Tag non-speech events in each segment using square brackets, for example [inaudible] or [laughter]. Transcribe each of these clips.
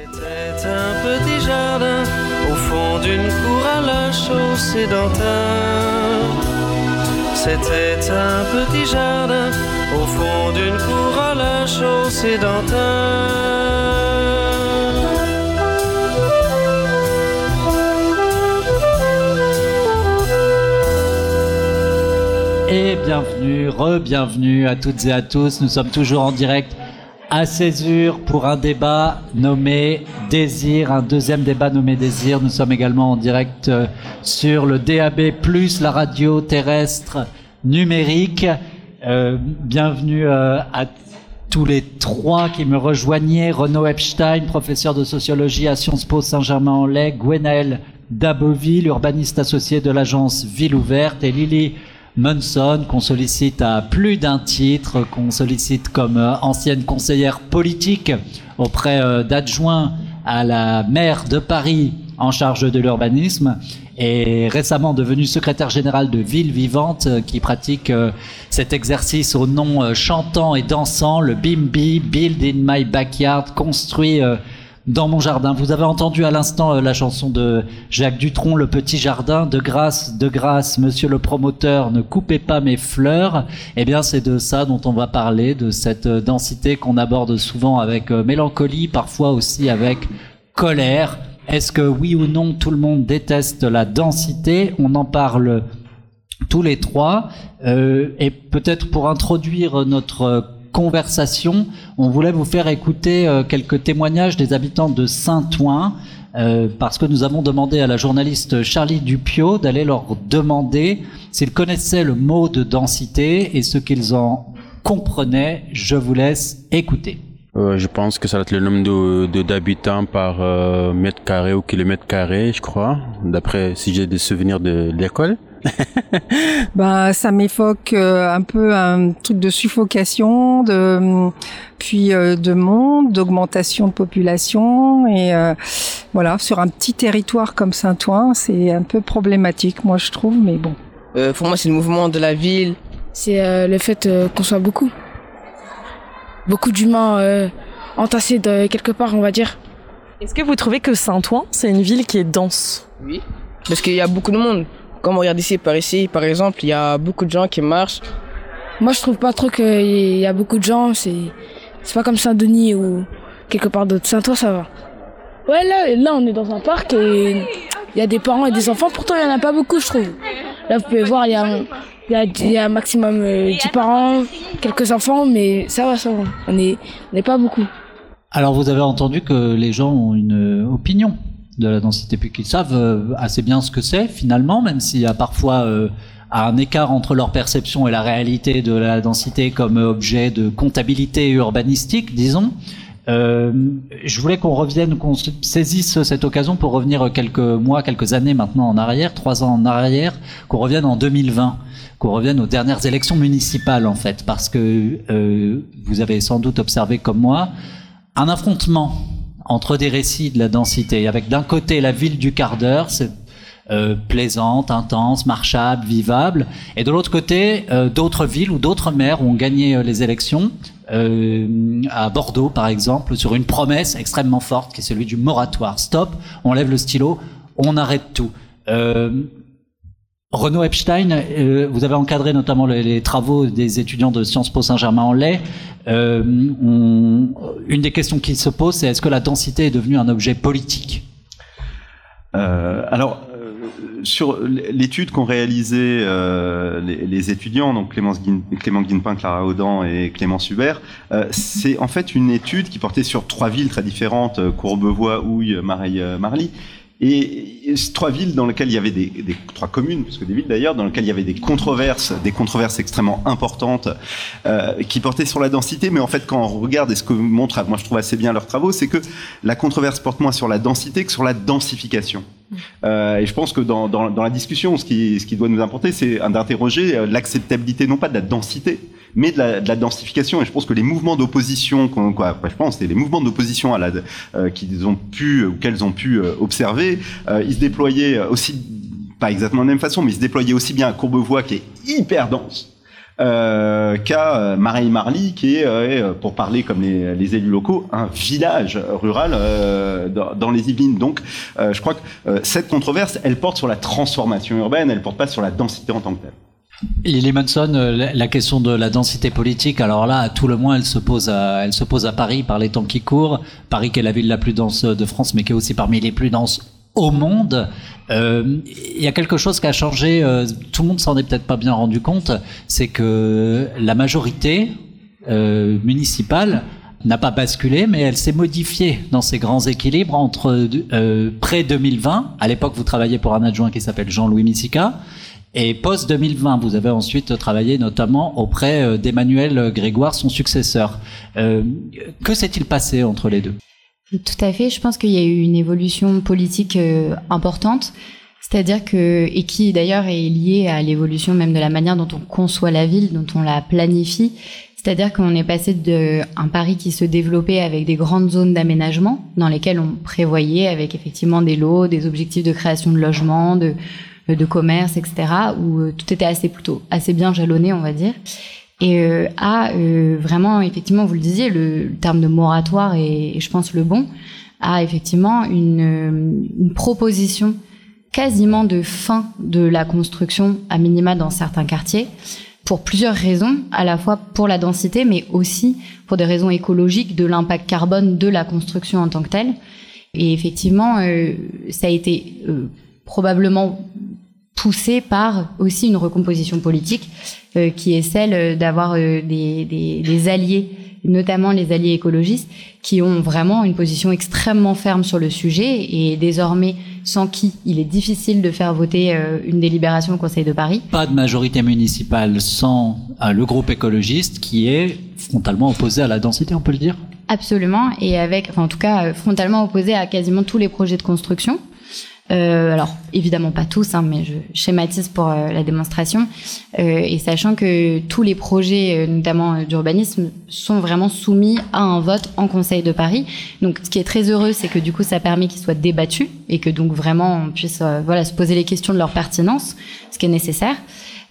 C'était un petit jardin au fond d'une cour à la chaussée d'antin. C'était un petit jardin au fond d'une cour à la chaussée d'antin. Et bienvenue, re-bienvenue à toutes et à tous. Nous sommes toujours en direct à Césure pour un débat nommé Désir, un deuxième débat nommé Désir. Nous sommes également en direct euh, sur le DAB+, la radio terrestre numérique. Euh, bienvenue euh, à tous les trois qui me rejoignaient. Renaud Epstein, professeur de sociologie à Sciences Po Saint-Germain-en-Laye, Gwenaël Daboville, urbaniste associé de l'agence Ville Ouverte, et Lily Munson, qu'on sollicite à plus d'un titre, qu'on sollicite comme euh, ancienne conseillère politique auprès euh, d'adjoints à la maire de Paris en charge de l'urbanisme et récemment devenue secrétaire générale de Ville Vivante euh, qui pratique cet exercice au nom chantant et dansant, le BIMBI, Build in My Backyard, construit dans mon jardin. Vous avez entendu à l'instant euh, la chanson de Jacques Dutronc, Le Petit Jardin. De grâce, de grâce, monsieur le promoteur, ne coupez pas mes fleurs. Eh bien, c'est de ça dont on va parler, de cette euh, densité qu'on aborde souvent avec euh, mélancolie, parfois aussi avec colère. Est-ce que oui ou non tout le monde déteste la densité? On en parle tous les trois. et peut-être pour introduire notre conversation, on voulait vous faire écouter euh, quelques témoignages des habitants de Saint-Ouen, euh, parce que nous avons demandé à la journaliste Charlie Dupio d'aller leur demander s'ils connaissaient le mot de densité et ce qu'ils en comprenaient. Je vous laisse écouter. Euh, je pense que ça va être le nombre d'habitants par mètre carré ou kilomètre carré, je crois, d'après si j'ai des souvenirs de l'école. [laughs] bah, ça m'évoque euh, un peu un truc de suffocation, de puis euh, de monde, d'augmentation de population et euh, voilà sur un petit territoire comme Saint-Ouen, c'est un peu problématique, moi je trouve, mais bon. pour moi, c'est le mouvement de la ville. C'est le fait qu'on soit beaucoup, beaucoup d'humains entassés de quelque part, on va dire. Est-ce que vous trouvez que Saint-Ouen, c'est une ville qui est dense? Oui, parce qu'il y a beaucoup de monde. Comme on regarde ici, par ici, par exemple, il y a beaucoup de gens qui marchent. Moi, je trouve pas trop qu'il y a beaucoup de gens. C'est, c'est pas comme Saint-Denis ou quelque part d'autre. Saint-Ouen, ça va. Ouais, là, là, on est dans un parc et il y a des parents et des enfants. Pourtant, il y en a pas beaucoup, je trouve. Là, vous pouvez voir, il y a, il y a, un maximum 10 euh, parents, quelques enfants, mais ça va, ça va. On n'est on est pas beaucoup. Alors, vous avez entendu que les gens ont une opinion de la densité, puis qu'ils savent euh, assez bien ce que c'est finalement, même s'il y a parfois euh, un écart entre leur perception et la réalité de la densité comme objet de comptabilité urbanistique, disons. Euh, je voulais qu'on revienne, qu'on saisisse cette occasion pour revenir quelques mois, quelques années maintenant en arrière, trois ans en arrière, qu'on revienne en 2020, qu'on revienne aux dernières élections municipales en fait, parce que vous avez sans doute observé comme moi un affrontement entre des récits de la densité, avec d'un côté la ville du quart d'heure, c'est euh, plaisante, intense, marchable, vivable, et de l'autre côté, euh, d'autres villes ou d'autres maires ont gagné euh, les élections, à Bordeaux par exemple, sur une promesse extrêmement forte qui est celui du moratoire. Stop, on lève le stylo, on arrête tout. Renaud Epstein, euh, vous avez encadré notamment les, travaux des étudiants de Sciences Po Saint-Germain-en-Laye. Euh, une des questions qui se pose, c'est est-ce que la densité est devenue un objet politique? Euh, Alors, sur l'étude qu'ont réalisée les, étudiants, donc Clément Guinepin, Clara Audan et Clémence Hubert, c'est en fait une étude qui portait sur trois villes très différentes, Courbevoie, Houille, Mareille-Marly, et, trois villes dans lesquelles il y avait des, des trois communes, puisque des villes d'ailleurs, dans lesquelles il y avait des controverses, des controverses extrêmement importantes euh, qui portaient sur la densité. Mais en fait, quand on regarde et ce que montrent, moi je trouve assez bien leurs travaux, c'est que la controverse porte moins sur la densité que sur la densification. Euh, et je pense que dans, dans, dans, la discussion, ce qui, ce qui doit nous importer, c'est d'interroger euh, l'acceptabilité non pas de la densité, mais de la, de la, densification. Et je pense que les mouvements d'opposition, quoi, je pense, les mouvements d'opposition à la, euh, qu'ils ont pu ou qu'elles ont pu euh, observer, euh, ils se déployaient aussi, pas exactement de la même façon, mais ils se déployaient aussi bien à Courbevoie qui est hyper dense euh, qu'a Mareille Marly, qui est, pour parler comme les, les, élus locaux, un village rural dans, dans, les Yvelines. Donc, je crois que cette controverse, elle porte sur la transformation urbaine, elle porte pas sur la densité en tant que telle. Lily Manson, euh, la question de la densité politique, alors là, à tout le moins, elle se pose à, elle se pose à Paris par les temps qui courent. Paris qui est la ville la plus dense de France, mais qui est aussi parmi les plus denses au monde. Euh, il y a quelque chose qui a changé, euh, tout le monde s'en est peut-être pas bien rendu compte, c'est que la majorité municipale n'a pas basculé, mais elle s'est modifiée dans ses grands équilibres entre près 2020. À l'époque, vous travailliez pour un adjoint qui s'appelle Jean-Louis Missica. Et post-2020, vous avez ensuite travaillé notamment auprès euh, d'Emmanuel Grégoire, son successeur. Euh, que s'est-il passé entre les deux? Tout à fait. Je pense qu'il y a eu une évolution politique euh, importante. C'est-à-dire que, et qui d'ailleurs est liée à l'évolution même de la manière dont on conçoit la ville, dont on la planifie. C'est-à-dire qu'on est passé d'un Paris qui se développait avec des grandes zones d'aménagement dans lesquelles on prévoyait avec effectivement des lots, des objectifs de création de logements, de, euh, de commerce, etc., où euh, tout était assez plutôt assez bien jalonné, on va dire. Et euh, à vraiment, effectivement, vous le disiez, le, terme de moratoire est, je pense, le bon, a effectivement une, proposition quasiment de fin de la construction à minima dans certains quartiers pour plusieurs raisons, à la fois pour la densité, mais aussi pour des raisons écologiques de l'impact carbone de la construction en tant que telle. Et effectivement, euh, ça a été euh, probablement poussé par aussi une recomposition politique euh, qui est celle d'avoir euh, des, des, des, alliés, notamment les alliés écologistes, qui ont vraiment une position extrêmement ferme sur le sujet et désormais sans qui il est difficile de faire voter euh, une délibération au Conseil de Paris. Pas de majorité municipale sans le groupe écologiste qui est frontalement opposé à la densité, on peut le dire? Absolument, et avec, enfin en tout cas, frontalement opposé à quasiment tous les projets de construction. Euh, alors évidemment pas tous, hein, mais je schématise pour euh, la démonstration. Euh, et sachant que tous les projets, euh, notamment d'urbanisme, sont vraiment soumis à un vote en Conseil de Paris. Donc ce qui est très heureux, c'est que du coup ça permet qu'ils soient débattus et que donc vraiment on puisse voilà se poser les questions de leur pertinence, ce qui est nécessaire.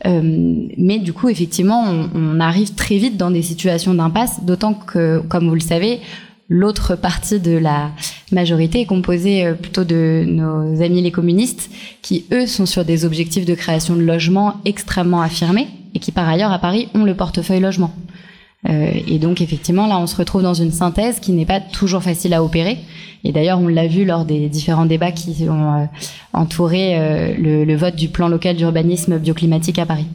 mais du coup, effectivement, on, arrive très vite dans des situations d'impasse, d'autant que, comme vous le savez, L'autre partie de la majorité est composée euh, plutôt de nos amis les communistes, qui eux sont sur des objectifs de création de logements extrêmement affirmés et qui par ailleurs à Paris ont le portefeuille logement. Euh, et donc effectivement là on se retrouve dans une synthèse qui n'est pas toujours facile à opérer. Et d'ailleurs on l'a vu lors des différents débats qui ont euh, entouré le, le vote du plan local d'urbanisme bioclimatique à Paris.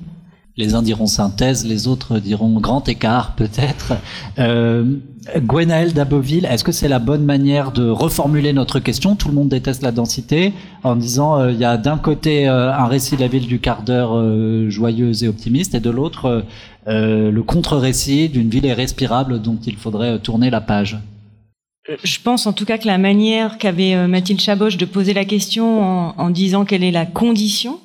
Les uns diront synthèse, les autres diront grand écart [laughs] peut-être. Euh, Gwenaël d'Aboville, est-ce que c'est la bonne manière de reformuler notre question? Tout le monde déteste la densité en disant euh, il y a d'un côté euh, un récit de la ville du quart d'heure euh, joyeuse et optimiste et de l'autre le contre-récit d'une ville irrespirable dont il faudrait tourner la page. Je pense en tout cas que la manière qu'avait Mathilde Chaboche de poser la question en disant quelle est la condition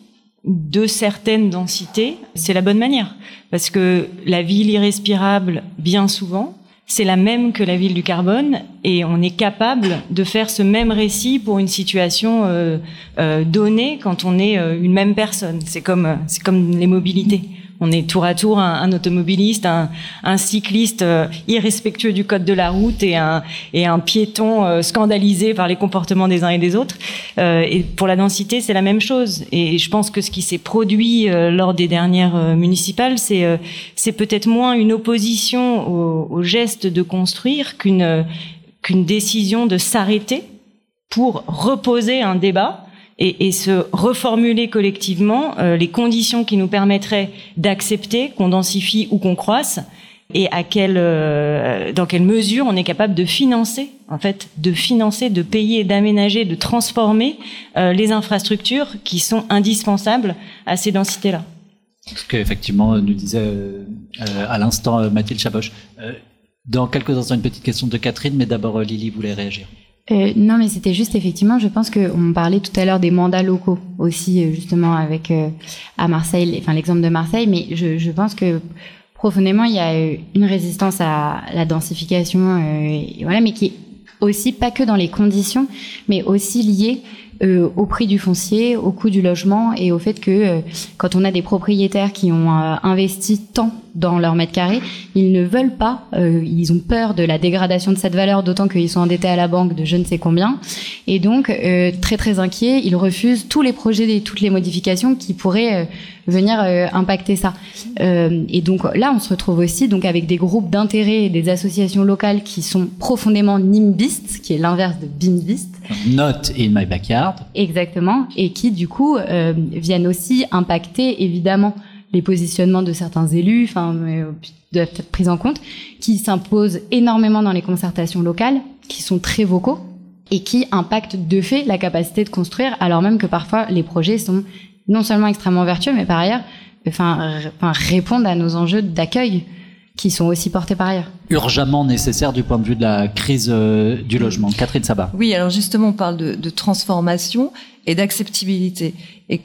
de certaines densités, c'est la bonne manière. Parce que la ville irrespirable, bien souvent, c'est la même que la ville du carbone et on est capable de faire ce même récit pour une situation euh, euh, donnée quand on est euh, une même personne. C'est comme c'est comme les mobilités. On est tour à tour un, automobiliste, un, cycliste euh, irrespectueux du code de la route et un, et un piéton euh, scandalisé par les comportements des uns et des autres. Euh, et pour la densité, c'est la même chose. Et je pense que ce qui s'est produit lors des dernières municipales, c'est c'est peut-être moins une opposition au, au geste de construire qu'une qu'une décision de s'arrêter pour reposer un débat et, se reformuler collectivement euh, les conditions qui nous permettraient d'accepter qu'on densifie ou qu'on croisse et à quelle, euh, dans quelle mesure on est capable de financer, en fait, de financer, de payer, d'aménager, de transformer euh, les infrastructures qui sont indispensables à ces densités-là. Ce qu'effectivement nous disait à l'instant Mathilde Chaboche. dans quelques instants, une petite question de Catherine, mais d'abord Lily voulait réagir. Euh, non, mais c'était juste effectivement, je pense qu'on parlait tout à l'heure des mandats locaux aussi, euh, justement avec euh, à Marseille, enfin l'exemple de Marseille, mais je, je, pense que profondément il y a une résistance à la densification, et voilà, mais qui est aussi pas que dans les conditions, mais aussi liées euh, au prix du foncier, au coût du logement et au fait que euh, quand on a des propriétaires qui ont euh, investi tant dans leur mètre carré, ils ne veulent pas, ils ont peur de la dégradation de cette valeur, d'autant qu'ils sont endettés à la banque de je ne sais combien, et donc très très inquiets, ils refusent tous les projets et toutes les modifications qui pourraient venir impacter ça. et donc là, on se retrouve aussi donc avec des groupes d'intérêt et des associations locales qui sont profondément nimbistes, qui est l'inverse de bimbistes. Not in my backyard. Exactement, et qui du coup euh, viennent aussi impacter évidemment les positionnements de certains élus, enfin doivent être pris en compte, qui s'imposent énormément dans les concertations locales, qui sont très vocaux et qui impactent de fait la capacité de construire, alors même que parfois les projets sont non seulement extrêmement vertueux, mais par ailleurs, enfin, enfin répondent à nos enjeux d'accueil qui sont aussi portés par ailleurs. Urgemment nécessaire du point de vue de la crise euh, du logement. Catherine Sabat. Oui, alors justement, on parle de, de transformation et d'acceptabilité. Et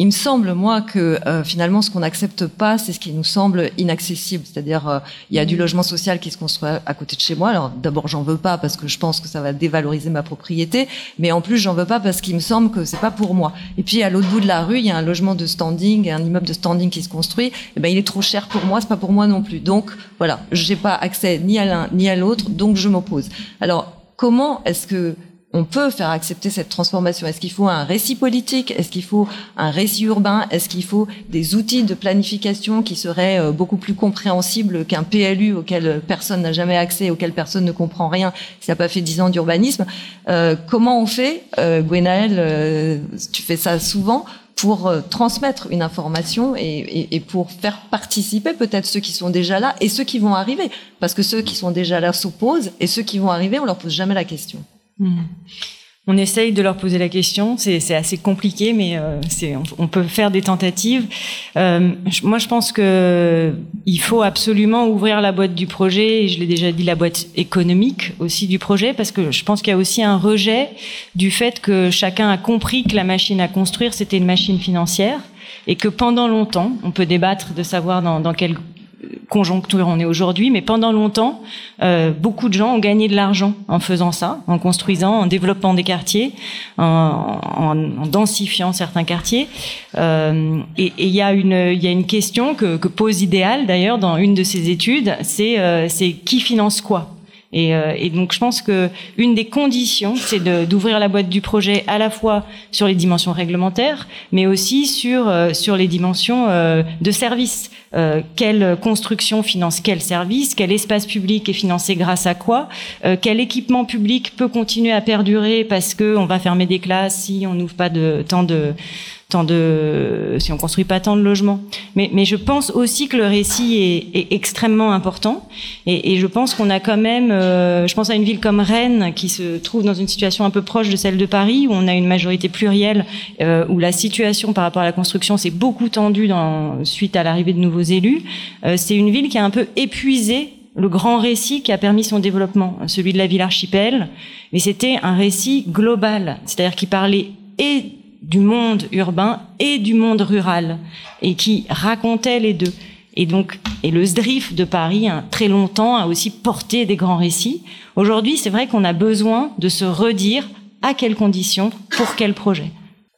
il me semble, moi, que euh, finalement, ce qu'on n'accepte pas, c'est ce qui nous semble inaccessible. C'est-à-dire, euh, il y a du logement social qui se construit à, côté de chez moi. Alors, d'abord, j'en veux pas parce que je pense que ça va dévaloriser ma propriété, mais en plus, j'en veux pas parce qu'il me semble que c'est pas pour moi. Et puis, à l'autre bout de la rue, il y a un logement de standing, un immeuble de standing qui se construit. Et eh ben, il est trop cher pour moi, c'est pas pour moi non plus. Donc, voilà, j'ai pas accès ni à l'un ni à l'autre, donc je m'oppose. Alors, comment est-ce que on peut faire accepter cette transformation Est-ce qu'il faut un récit politique? Est-ce qu'il faut un récit urbain? Est-ce qu'il faut des outils de planification qui seraient euh, beaucoup plus compréhensibles qu'un PLU auquel personne n'a jamais accès, auquel personne ne comprend rien s'il n'a pas fait dix ans d'urbanisme? Euh, Comment on fait euh, euh, tu fais ça souvent pour transmettre une information et, et, pour faire participer peut-être ceux qui sont déjà là et ceux qui vont arriver? Parce que ceux qui sont déjà là s'opposent et ceux qui vont arriver, on leur pose jamais la question. Hmm. On essaye de leur poser la question, c'est assez compliqué, mais euh, on, peut faire des tentatives. Euh, moi, je pense que il faut absolument ouvrir la boîte du projet, et je l'ai déjà dit, la boîte économique aussi du projet, parce que je pense qu'il y a aussi un rejet du fait que chacun a compris que la machine à construire, c'était une machine financière, et que pendant longtemps, on peut débattre de savoir dans, dans quel conjoncture on est aujourd'hui, mais pendant longtemps, euh, beaucoup de gens ont gagné de l'argent en faisant ça, en construisant, en développant des quartiers, en, en, densifiant certains quartiers. Euh, et il y a une il y a une question que, que pose Idéal d'ailleurs dans une de ses études, c'est euh, qui finance quoi? Et, euh, et, donc je pense que une des conditions, c'est d'ouvrir la boîte du projet à la fois sur les dimensions réglementaires, mais aussi sur euh, sur les dimensions euh, de service. quelle construction finance quel service Quel espace public est financé grâce à quoi Quel équipement public peut continuer à perdurer parce que on va fermer des classes si on n'ouvre pas de tant de tant de, si on construit pas tant de logements. Mais, mais je pense aussi que le récit est, est extrêmement important. Et, et je pense qu'on a quand même, euh, je pense à une ville comme Rennes qui se trouve dans une situation un peu proche de celle de Paris, où on a une majorité plurielle, euh, où la situation par rapport à la construction s'est beaucoup tendue dans, suite à l'arrivée de nouveaux élus. Euh, c'est une ville qui a un peu épuisé le grand récit qui a permis son développement, celui de la ville archipel, mais c'était un récit global, c'est-à-dire qui parlait et du monde urbain et du monde rural et qui racontait les deux. Et donc, et le SDRIF de Paris, hein, très longtemps, a aussi porté des grands récits. Aujourd'hui, c'est vrai qu'on a besoin de se redire à quelles conditions, pour quel projet.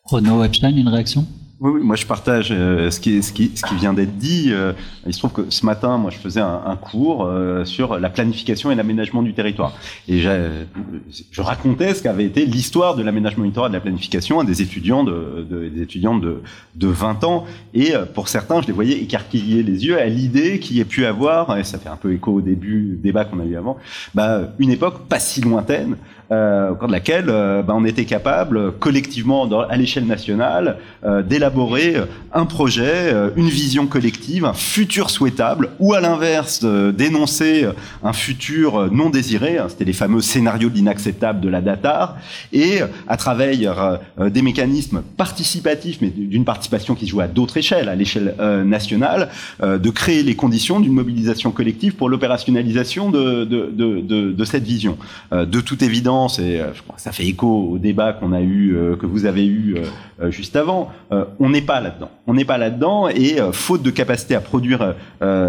Renaud Epstein, une réaction? Oui, oui, moi je partage euh, ce, qui, ce, qui, ce qui vient d'être dit. Euh, il se trouve que ce matin, moi je faisais un, un cours euh, sur la planification et l'aménagement du territoire. Et je racontais ce qu'avait été l'histoire de l'aménagement du territoire et de la planification à des étudiants de, de, des étudiants de, de 20 ans. Et pour certains, je les voyais écarquiller les yeux à l'idée qu'il y ait pu avoir, et ça fait un peu écho au début débat qu'on a eu avant, bah, une époque pas si lointaine euh, au cours de laquelle euh, bah, on était capable collectivement à l'échelle nationale euh, d'élaborer un projet, une vision collective, un futur souhaitable, ou à l'inverse d'énoncer un futur non désiré. Hein, c'était les fameux scénarios de l'inacceptable de la Datar, et à travers des mécanismes participatifs, mais d'une participation qui se joue à d'autres échelles, à l'échelle nationale, de créer les conditions d'une mobilisation collective pour l'opérationnalisation de, de, de, de, cette vision. de toute évidence et euh, ça fait écho au débat qu'on a eu, euh, que vous avez eu euh, juste avant. on n'est pas là-dedans. On n'est pas là-dedans et faute de capacité à produire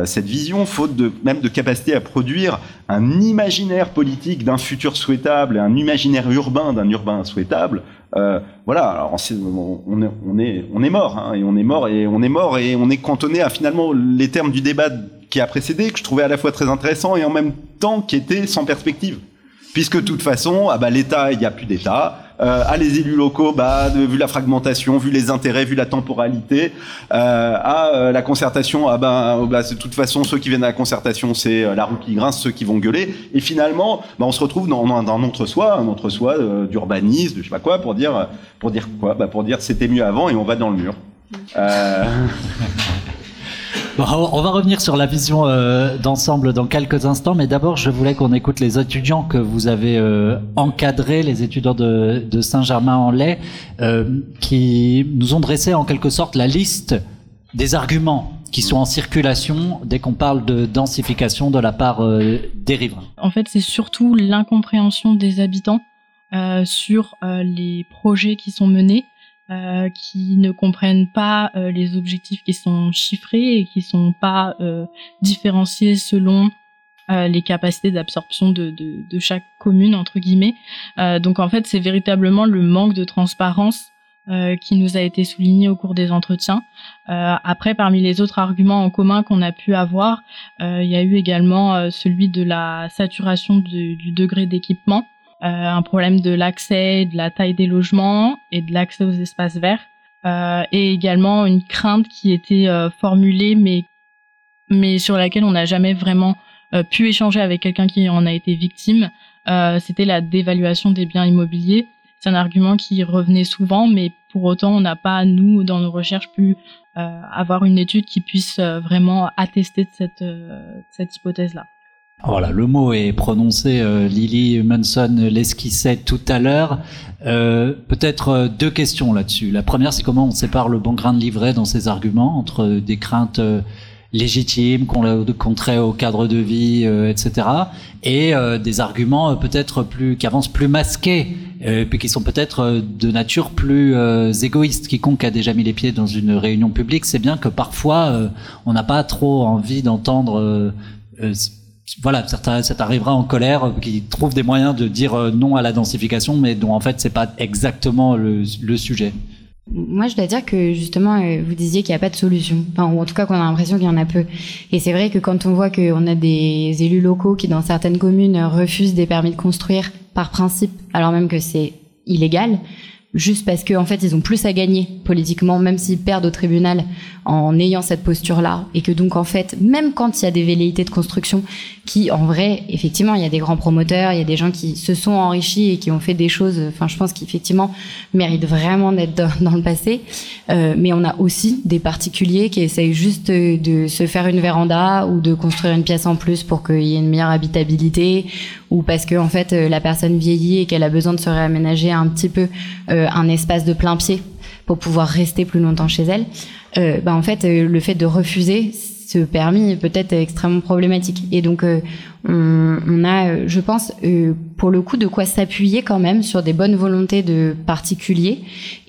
cette vision, faute même de capacité à produire un imaginaire politique d'un futur souhaitable, un imaginaire urbain d'un urbain souhaitable, voilà, alors on est mort, hein, et on est mort, et on est mort, et on est cantonné à finalement les termes du débat qui a précédé, que je trouvais à la fois très intéressant et en même temps qui était sans perspective. Puisque de toute façon, ah bah, l'État, il n'y a plus d'État, euh, à les élus locaux, bah, vu la fragmentation, vu les intérêts, vu la temporalité, euh, à euh, la concertation, ah bah, de toute façon, ceux qui viennent à la concertation, c'est euh, la roue qui grince, ceux qui vont gueuler, et finalement, on se retrouve dans, dans, un entre-soi, un entre-soi d'urbanisme, de je sais pas quoi, pour dire, pour dire quoi, pour dire c'était mieux avant et on va dans le mur. [laughs] on va revenir sur la vision euh, d'ensemble dans quelques instants, mais d'abord, je voulais qu'on écoute les étudiants que vous avez euh, encadrés, les étudiants de, Saint-Germain-en-Laye, euh, qui nous ont dressé en quelque sorte la liste des arguments qui sont en circulation dès qu'on parle de densification de la part des riverains. En fait, c'est surtout l'incompréhension des habitants sur les projets qui sont menés euh, qui ne comprennent pas euh, les objectifs qui sont chiffrés et qui sont pas euh, différenciés selon euh, les capacités d'absorption de, de, de, chaque commune entre guillemets. donc en fait, c'est véritablement le manque de transparence qui nous a été souligné au cours des entretiens. après, parmi les autres arguments en commun qu'on a pu avoir, il y a eu également celui de la saturation du degré d'équipement. Euh, un problème de l'accès, de la taille des logements et de l'accès aux espaces verts, euh, et également une crainte qui était euh, formulée, mais mais sur laquelle on n'a jamais vraiment pu échanger avec quelqu'un qui en a été victime. C'était la dévaluation des biens immobiliers. C'est un argument qui revenait souvent, mais pour autant, on n'a pas, nous, dans nos recherches, pu avoir une étude qui puisse vraiment attester de cette, cette hypothèse-là. Voilà, le mot est prononcé, euh, Lily Munson l'esquissait tout à l'heure. Euh, Peut-être euh, deux questions là-dessus. La première, c'est comment on sépare le bon grain de livret dans ses arguments entre des craintes euh, légitimes qu'on trait au cadre de vie, etc., et des arguments peut-être plus qui avancent plus masqués, puis qui sont peut-être de nature plus égoïste. Quiconque a déjà mis les pieds dans une réunion publique, c'est bien que parfois on n'a pas trop envie d'entendre voilà, certains, ça t'arrivera en colère, euh, qui trouvent des moyens de dire euh, non à la densification, mais dont en fait c'est pas exactement le, le, sujet. Moi, je dois dire que justement, euh, vous disiez qu'il n'y a pas de solution, enfin, ou en tout cas qu'on a l'impression qu'il y en a peu. Et c'est vrai que quand on voit qu'on a des élus locaux qui, dans certaines communes, refusent des permis de construire par principe, alors même que c'est illégal, juste parce qu'en en fait ils ont plus à gagner politiquement, même s'ils perdent au tribunal en ayant cette posture-là, et que donc en fait, même quand il y a des velléités de construction, qui en vrai, effectivement, il y a des grands promoteurs, il y a des gens qui se sont enrichis et qui ont fait des choses, enfin je pense qu'effectivement méritent vraiment d'être dans, [laughs] le passé, euh, mais on a aussi des particuliers qui essayent juste de, se faire une véranda ou de construire une pièce en plus pour qu'il y ait une meilleure habitabilité, ou parce que en fait la personne vieillit et qu'elle a besoin de se réaménager un petit peu euh, un espace de plein pied pour pouvoir rester plus longtemps chez elle, euh, bah en fait, euh, le fait de refuser ce permis peut être extrêmement problématique. Et donc, euh, on, on, a, euh, je pense, euh, pour le coup, de quoi s'appuyer quand même sur des bonnes volontés de particuliers.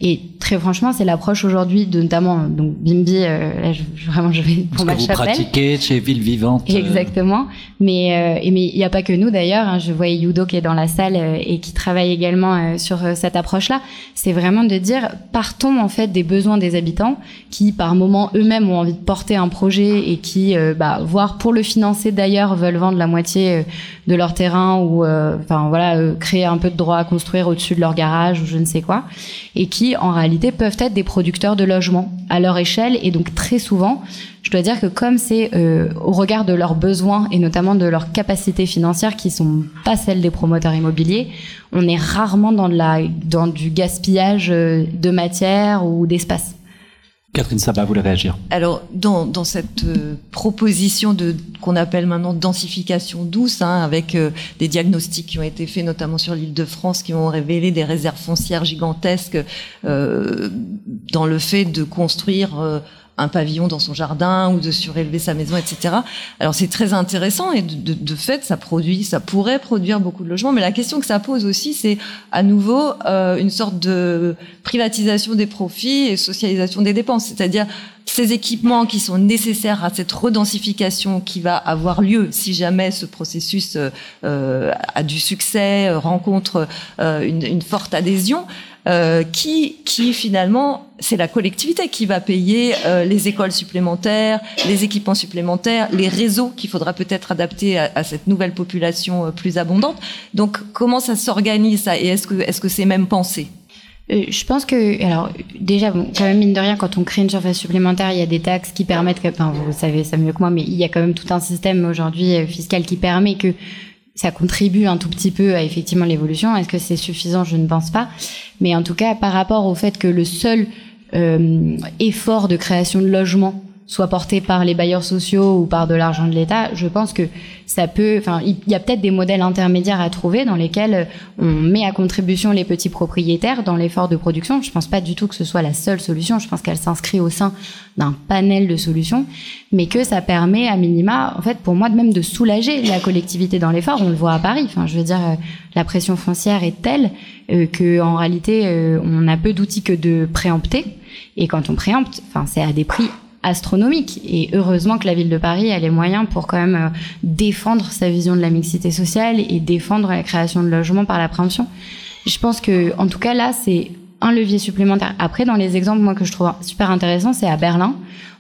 Et très franchement, c'est l'approche aujourd'hui, de, notamment donc Bimbi. Euh, là, je, vraiment, je vais pour ma chapelle. Vous pratiquez chez Ville Vivante. Exactement. Mais et mais il n'y a pas que nous d'ailleurs. Hein, je vois Yudo qui est dans la salle et qui travaille également sur cette approche-là. C'est vraiment de dire partons en fait des besoins des habitants qui, par moment, eux-mêmes ont envie de porter un projet et qui, bah, voire pour le financer d'ailleurs, veulent vendre la moitié euh, de leur terrain ou euh, voilà euh, créer un peu de droit à construire au-dessus de leur garage ou je ne sais quoi et qui en réalité peuvent être des producteurs de logements à leur échelle et donc très souvent je dois dire que comme c'est au regard de leurs besoins et notamment de leurs capacités financières qui sont pas celles des promoteurs immobiliers, on est rarement dans la dans du gaspillage de matière ou d'espace. Catherine Sabat voulait réagir. Alors, dans, cette euh, proposition de qu'on appelle maintenant densification douce, hein, avec euh, des diagnostics qui ont été faits notamment sur l'île de France, qui ont révélé des réserves foncières gigantesques euh, dans le fait de construire un pavillon dans son jardin ou de surélever sa maison, etc. Alors c'est très intéressant et de, de, fait, ça produit, ça pourrait produire beaucoup de logements. Mais la question que ça pose aussi, c'est à nouveau euh, une sorte de privatisation des profits et socialisation des dépenses, c'est-à-dire ces équipements qui sont nécessaires à cette redensification qui va avoir lieu si jamais ce processus euh, euh a du succès, rencontre euh, une, une, forte adhésion. Euh, qui, qui finalement, c'est la collectivité qui va payer euh, les écoles supplémentaires, les équipements supplémentaires, les réseaux qu'il faudra peut-être adapter à, à, cette nouvelle population euh, plus abondante. Donc, comment ça s'organise ça Et est-ce que est-ce que c'est même pensé? Euh, je pense que, alors, déjà, bon, quand même, mine de rien, quand on crée une surface supplémentaire, il y a des taxes qui permettent, que, enfin, vous savez ça mieux que moi, mais il y a quand même tout un système aujourd'hui fiscal qui permet que ça contribue un tout petit peu à effectivement l'évolution. Est-ce que c'est suffisant? Je ne pense pas. Mais en tout cas, par rapport au fait que le seul euh, effort de création de logements soit porté par les bailleurs sociaux ou par de l'argent de l'État, je pense que ça peut, enfin, il y a peut-être des modèles intermédiaires à trouver dans lesquels euh, on met à contribution les petits propriétaires dans l'effort de production. Je pense pas du tout que ce soit la seule solution. Je pense qu'elle s'inscrit au sein d'un panel de solutions, mais que ça permet à minima, en fait, pour moi, de même de soulager la collectivité dans l'effort. On le voit à Paris. Enfin, je veux dire, euh, la pression foncière est telle euh, que, en réalité, on a peu d'outils que de préempter. Et quand on préempte, enfin, c'est à des prix astronomique. Et heureusement que la ville de Paris a les moyens pour quand même euh, défendre sa vision de la mixité sociale et défendre la création de logements par la préemption. Je pense que, en tout cas, là, c'est un levier supplémentaire. Après, dans les exemples, moi, que je trouve super intéressant, c'est à Berlin.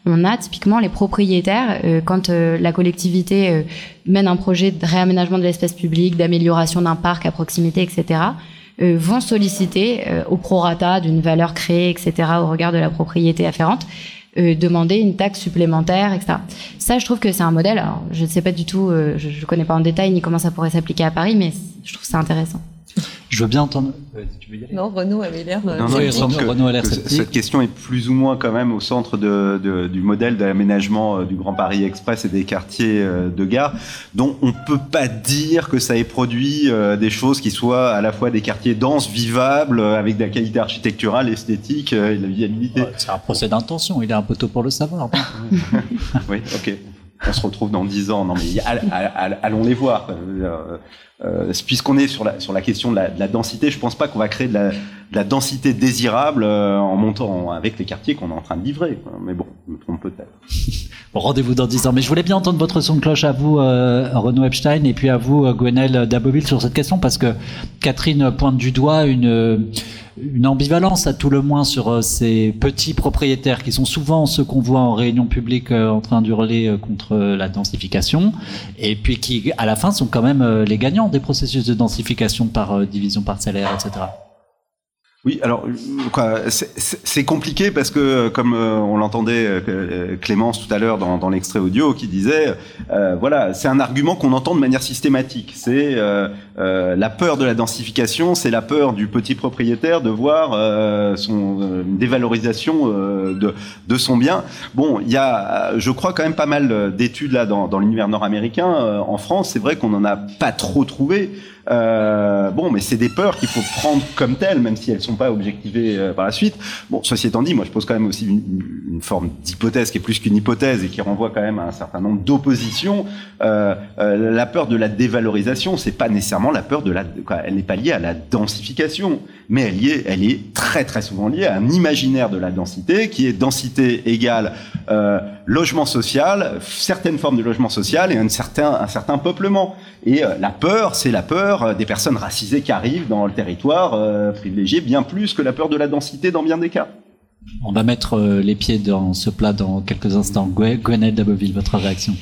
On a typiquement les propriétaires, euh, quand euh, la collectivité mène un projet de réaménagement de l'espace public, d'amélioration d'un parc à proximité, etc., vont solliciter au prorata d'une valeur créée, etc., au regard de la propriété afférente, euh, demander une taxe supplémentaire, etc. Ça, je trouve que c'est un modèle. Alors, je ne sais pas du tout, euh, je ne connais pas en détail ni comment ça pourrait s'appliquer à Paris, mais je trouve ça intéressant. Je veux bien entendre. Tu veux y aller non, Renaud avait l'air. Euh, non, non, Renaud, a l'air Cette question est plus ou moins quand même au centre de, de, du modèle d'aménagement euh, du Grand Paris Express et des quartiers euh, de gare, dont on peut pas dire que ça ait produit des choses qui soient à la fois des quartiers denses, vivables, avec de la qualité architecturale, esthétique et de la viabilité. c'est un procès d'intention. Il est un peu tôt pour le savoir. [laughs] oui, ok on se retrouve dans dix ans. Non, mais allons les voir. Euh, puisqu'on est sur la, question de la, de la densité, je pense pas qu'on va créer de la, de la densité désirable euh, en montant avec les quartiers qu'on est en train de livrer. Mais bon, je me trompe peut-être. [laughs] Bon, rendez-vous dans 10 ans. Mais je voulais bien entendre votre son de cloche à vous, euh, Renaud Epstein, et puis à vous, Gwenel Daboville, sur cette question, parce que Catherine pointe du doigt une une ambivalence à tout le moins sur ces petits propriétaires qui sont souvent ceux qu'on voit en réunion publique en train d'hurler contre la densification et puis qui à la fin sont quand même les gagnants des processus de densification par division parcellaire, etc. Oui, alors c'est compliqué parce que, comme on l'entendait Clémence tout à l'heure dans, dans l'extrait audio, qui disait, voilà, c'est un argument qu'on entend de manière systématique. C'est euh, la peur de la densification, c'est la peur du petit propriétaire de voir euh, son euh, dévalorisation de, de son bien. Bon, il y a, je crois quand même pas mal d'études là dans, dans l'univers nord-américain. en France, c'est vrai qu'on n'en a pas trop trouvé. Euh, bon, mais c'est des peurs qu'il faut prendre comme telles, même si elles sont pas objectivées par la suite. Bon, ceci étant dit, moi je pose quand même aussi une, forme d'hypothèse qui est plus qu'une hypothèse et qui renvoie quand même à un certain nombre d'oppositions. Euh, la peur de la dévalorisation, c'est pas nécessairement la peur de la, elle n'est pas liée à la densification, mais elle, est, elle est très très souvent liée à un imaginaire de la densité qui est densité égale euh, logement social, certaines formes de logement social et un certain, un certain peuplement. Et euh, la peur, c'est la peur des personnes racisées qui arrivent dans le territoire euh, privilégié, bien plus que la peur de la densité dans bien des cas. On va mettre euh, les pieds dans ce plat dans quelques instants. Gwenelle Daboville, votre réaction?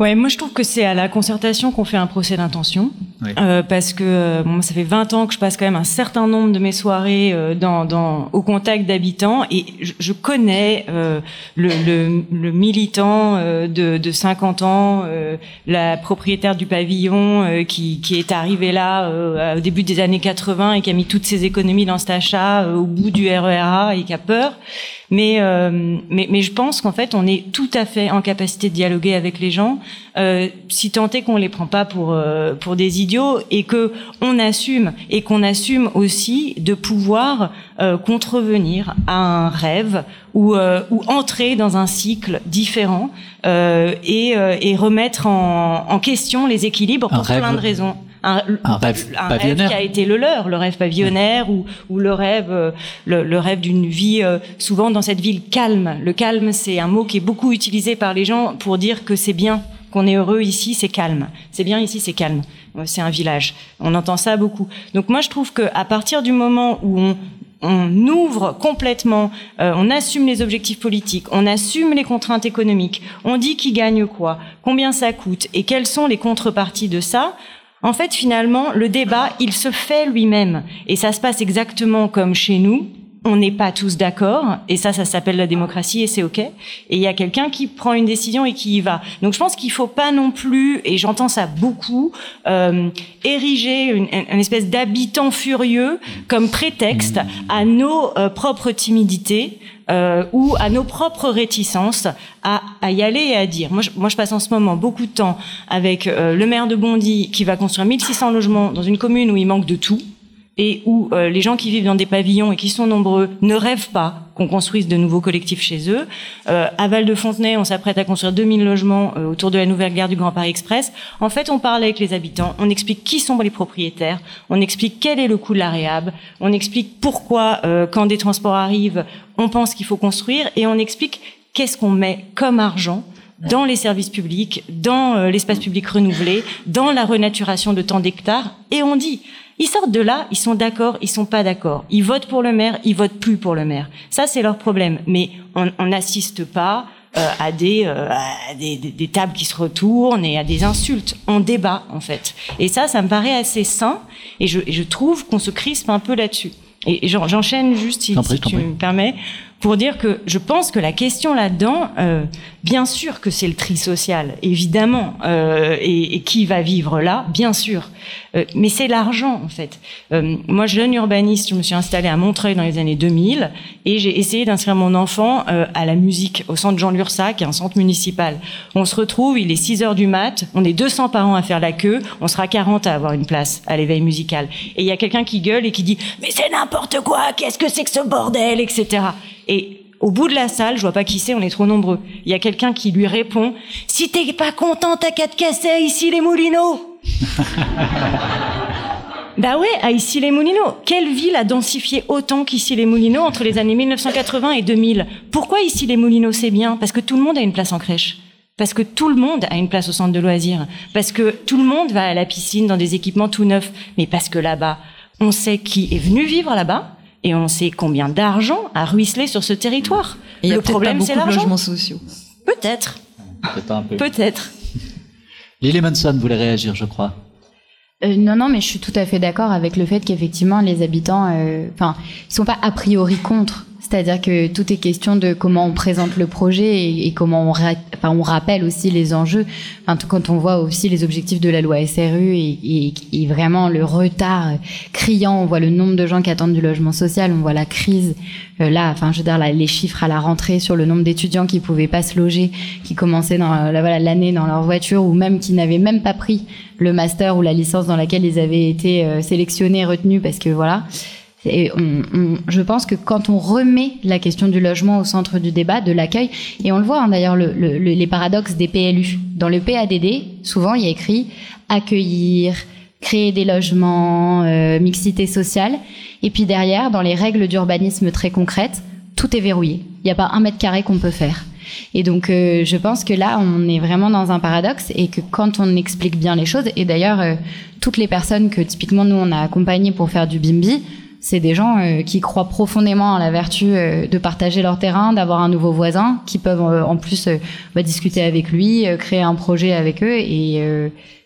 Ouais, moi je trouve que c'est à la concertation qu'on fait un procès d'intention, euh, parce que euh, moi ça fait 20 ans que je passe quand même un certain nombre de mes soirées euh, dans, dans, au contact d'habitants. Et je, je connais euh, le, le, le, militant euh, de, de 50 ans, la propriétaire du pavillon qui, qui est arrivée là au début des années 80 et qui a mis toutes ses économies dans cet achat au bout du RERA et qui a peur. Mais, mais, mais je pense qu'en fait on est tout à fait en capacité de dialoguer avec les gens. Euh, si tant est qu'on les prend pas pour euh, pour des idiots et que on assume et qu'on assume aussi de pouvoir euh, contrevenir à un rêve ou ou entrer dans un cycle différent et et remettre en, en question les équilibres pour plein de raisons un, rêve, qui a été le leur, le rêve pavillonnaire ou, ou le rêve, euh, le, rêve d'une vie euh, souvent dans cette ville calme. Le calme, c'est un mot qui est beaucoup utilisé par les gens pour dire que c'est bien, qu'on est heureux ici, c'est calme. C'est bien ici, c'est calme. C'est un village. On entend ça beaucoup. Donc moi, je trouve que à partir du moment où on on ouvre complètement, euh, on assume les objectifs politiques, on assume les contraintes économiques, on dit qui gagne quoi, combien ça coûte et quelles sont les contreparties de ça, en fait, finalement, le débat, il se fait lui-même. Et ça se passe exactement comme chez nous. On n'est pas tous d'accord, et ça, ça s'appelle la démocratie, et c'est ok. Et il y a quelqu'un qui prend une décision et qui y va. Donc, je pense qu'il faut pas non plus, et j'entends ça beaucoup, euh, ériger une, espèce d'habitant furieux comme prétexte à nos euh, propres timidités euh, ou à nos propres réticences à, à, y aller et à dire. Moi je, moi, je passe en ce moment beaucoup de temps avec euh, le maire de Bondy qui va construire 1600 logements dans une commune où il manque de tout et où euh, les gens qui vivent dans des pavillons et qui sont nombreux ne rêvent pas qu'on construise de nouveaux collectifs chez eux. Euh, à Val-de-Fontenay, on s'apprête à construire 2000 logements euh, autour de la nouvelle gare du Grand Paris Express. En fait, on parle avec les habitants, on explique qui sont les propriétaires, on explique quel est le coût de la on explique pourquoi, quand des transports arrivent, on pense qu'il faut construire, et on explique qu'est-ce qu'on met comme argent dans les services publics, dans l'espace public renouvelé, dans la renaturation de tant d'hectares, et on dit ils sortent de là, ils sont d'accord, ils sont pas d'accord. Ils votent pour le maire, ils votent plus pour le maire. Ça, c'est leur problème. Mais on n'assiste pas euh, à, des, euh, à des, des, tables qui se retournent et à des insultes. On débat, en fait. Et ça, ça me paraît assez sain. Et je, je trouve qu'on se crispe un peu là-dessus. Et j'enchaîne juste, si, si tu me permets, pour dire que je pense que la question là-dedans, euh, bien sûr que c'est le tri social, évidemment, euh, et, et, qui va vivre là, bien sûr. Euh, mais c'est l'argent en fait. Euh, moi, jeune urbaniste, je me suis installée à Montreuil dans les années 2000 et j'ai essayé d'inscrire mon enfant euh, à la musique au centre Jean Lursac, un centre municipal. On se retrouve, il est 6 heures du mat, on est 200 parents à faire la queue, on sera 40 à avoir une place à l'éveil musical. Et il y a quelqu'un qui gueule et qui dit mais c'est n'importe quoi, qu'est-ce que c'est que ce bordel, etc. Et au bout de la salle, je vois pas qui c'est, on est trop nombreux. Il y a quelqu'un qui lui répond Si t'es pas content, t'as qu'à te casser ici les Moulineaux [laughs] Bah ouais, à Issy-les-Moulineaux. Quelle ville a densifié autant qu'Issy-les-Moulineaux entre les années 1980 et 2000 Pourquoi Issy-les-Moulineaux c'est bien? Parce que tout le monde a une place en crèche. Parce que tout le monde a une place au centre de loisirs. Parce que tout le monde va à la piscine dans des équipements tout neufs. Mais parce que là-bas, on sait qui est venu vivre là-bas et on sait combien d'argent a ruisselé sur ce territoire. Et le problème, c'est l'argent. logements sociaux. Peut-être. Peut-être. [laughs] Lily Manson voulait réagir, je crois. Euh, non, non, mais je suis tout à fait d'accord avec le fait qu'effectivement les habitants, euh, enfin, ils sont pas a priori contre. C'est-à-dire que tout est question de comment on présente le projet et, comment on, rappelle aussi les enjeux. Enfin, quand on voit aussi les objectifs de la loi SRU et, vraiment le retard criant, on voit le nombre de gens qui attendent du logement social, on voit la crise euh, là. Enfin, je veux dire les chiffres à la rentrée sur le nombre d'étudiants qui pouvaient pas se loger, qui commençaient dans voilà l'année dans leur voiture ou même qui n'avaient même pas pris le master ou la licence dans laquelle ils avaient été euh, sélectionnés, retenus parce que voilà. Je pense que quand on remet la question du logement au centre du débat, de l'accueil, et on le voit hein, d'ailleurs le, le, les paradoxes des PLU. Dans le PADD, souvent il y a écrit accueillir, créer des logements, euh, mixité sociale, et puis derrière, dans les règles d'urbanisme très concrètes, tout est verrouillé. Il n'y a pas un mètre carré qu'on peut faire. Et donc, euh, je pense que là, on est vraiment dans un paradoxe et que quand on explique bien les choses, et d'ailleurs, euh, toutes les personnes que typiquement nous on a accompagnées pour faire du BIMBI, c'est des gens euh, qui croient profondément à la vertu euh, de partager leur terrain, d'avoir un nouveau voisin, qui peuvent euh, en plus bah, discuter avec lui, créer un projet avec eux. Et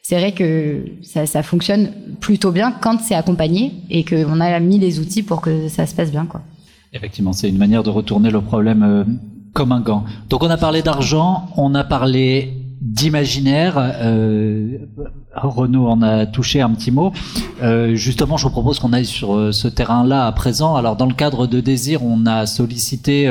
c'est vrai que ça, ça, fonctionne plutôt bien quand c'est accompagné et qu'on a mis les outils pour que ça se passe bien. Quoi. Effectivement, c'est une manière de retourner le problème comme un gant. Donc on a parlé d'argent, on a parlé d'imaginaire. Euh, Renaud en a touché un petit mot. Euh, justement, je vous propose qu'on aille sur euh, ce terrain-là à présent. Alors, dans le cadre de Désir, on a sollicité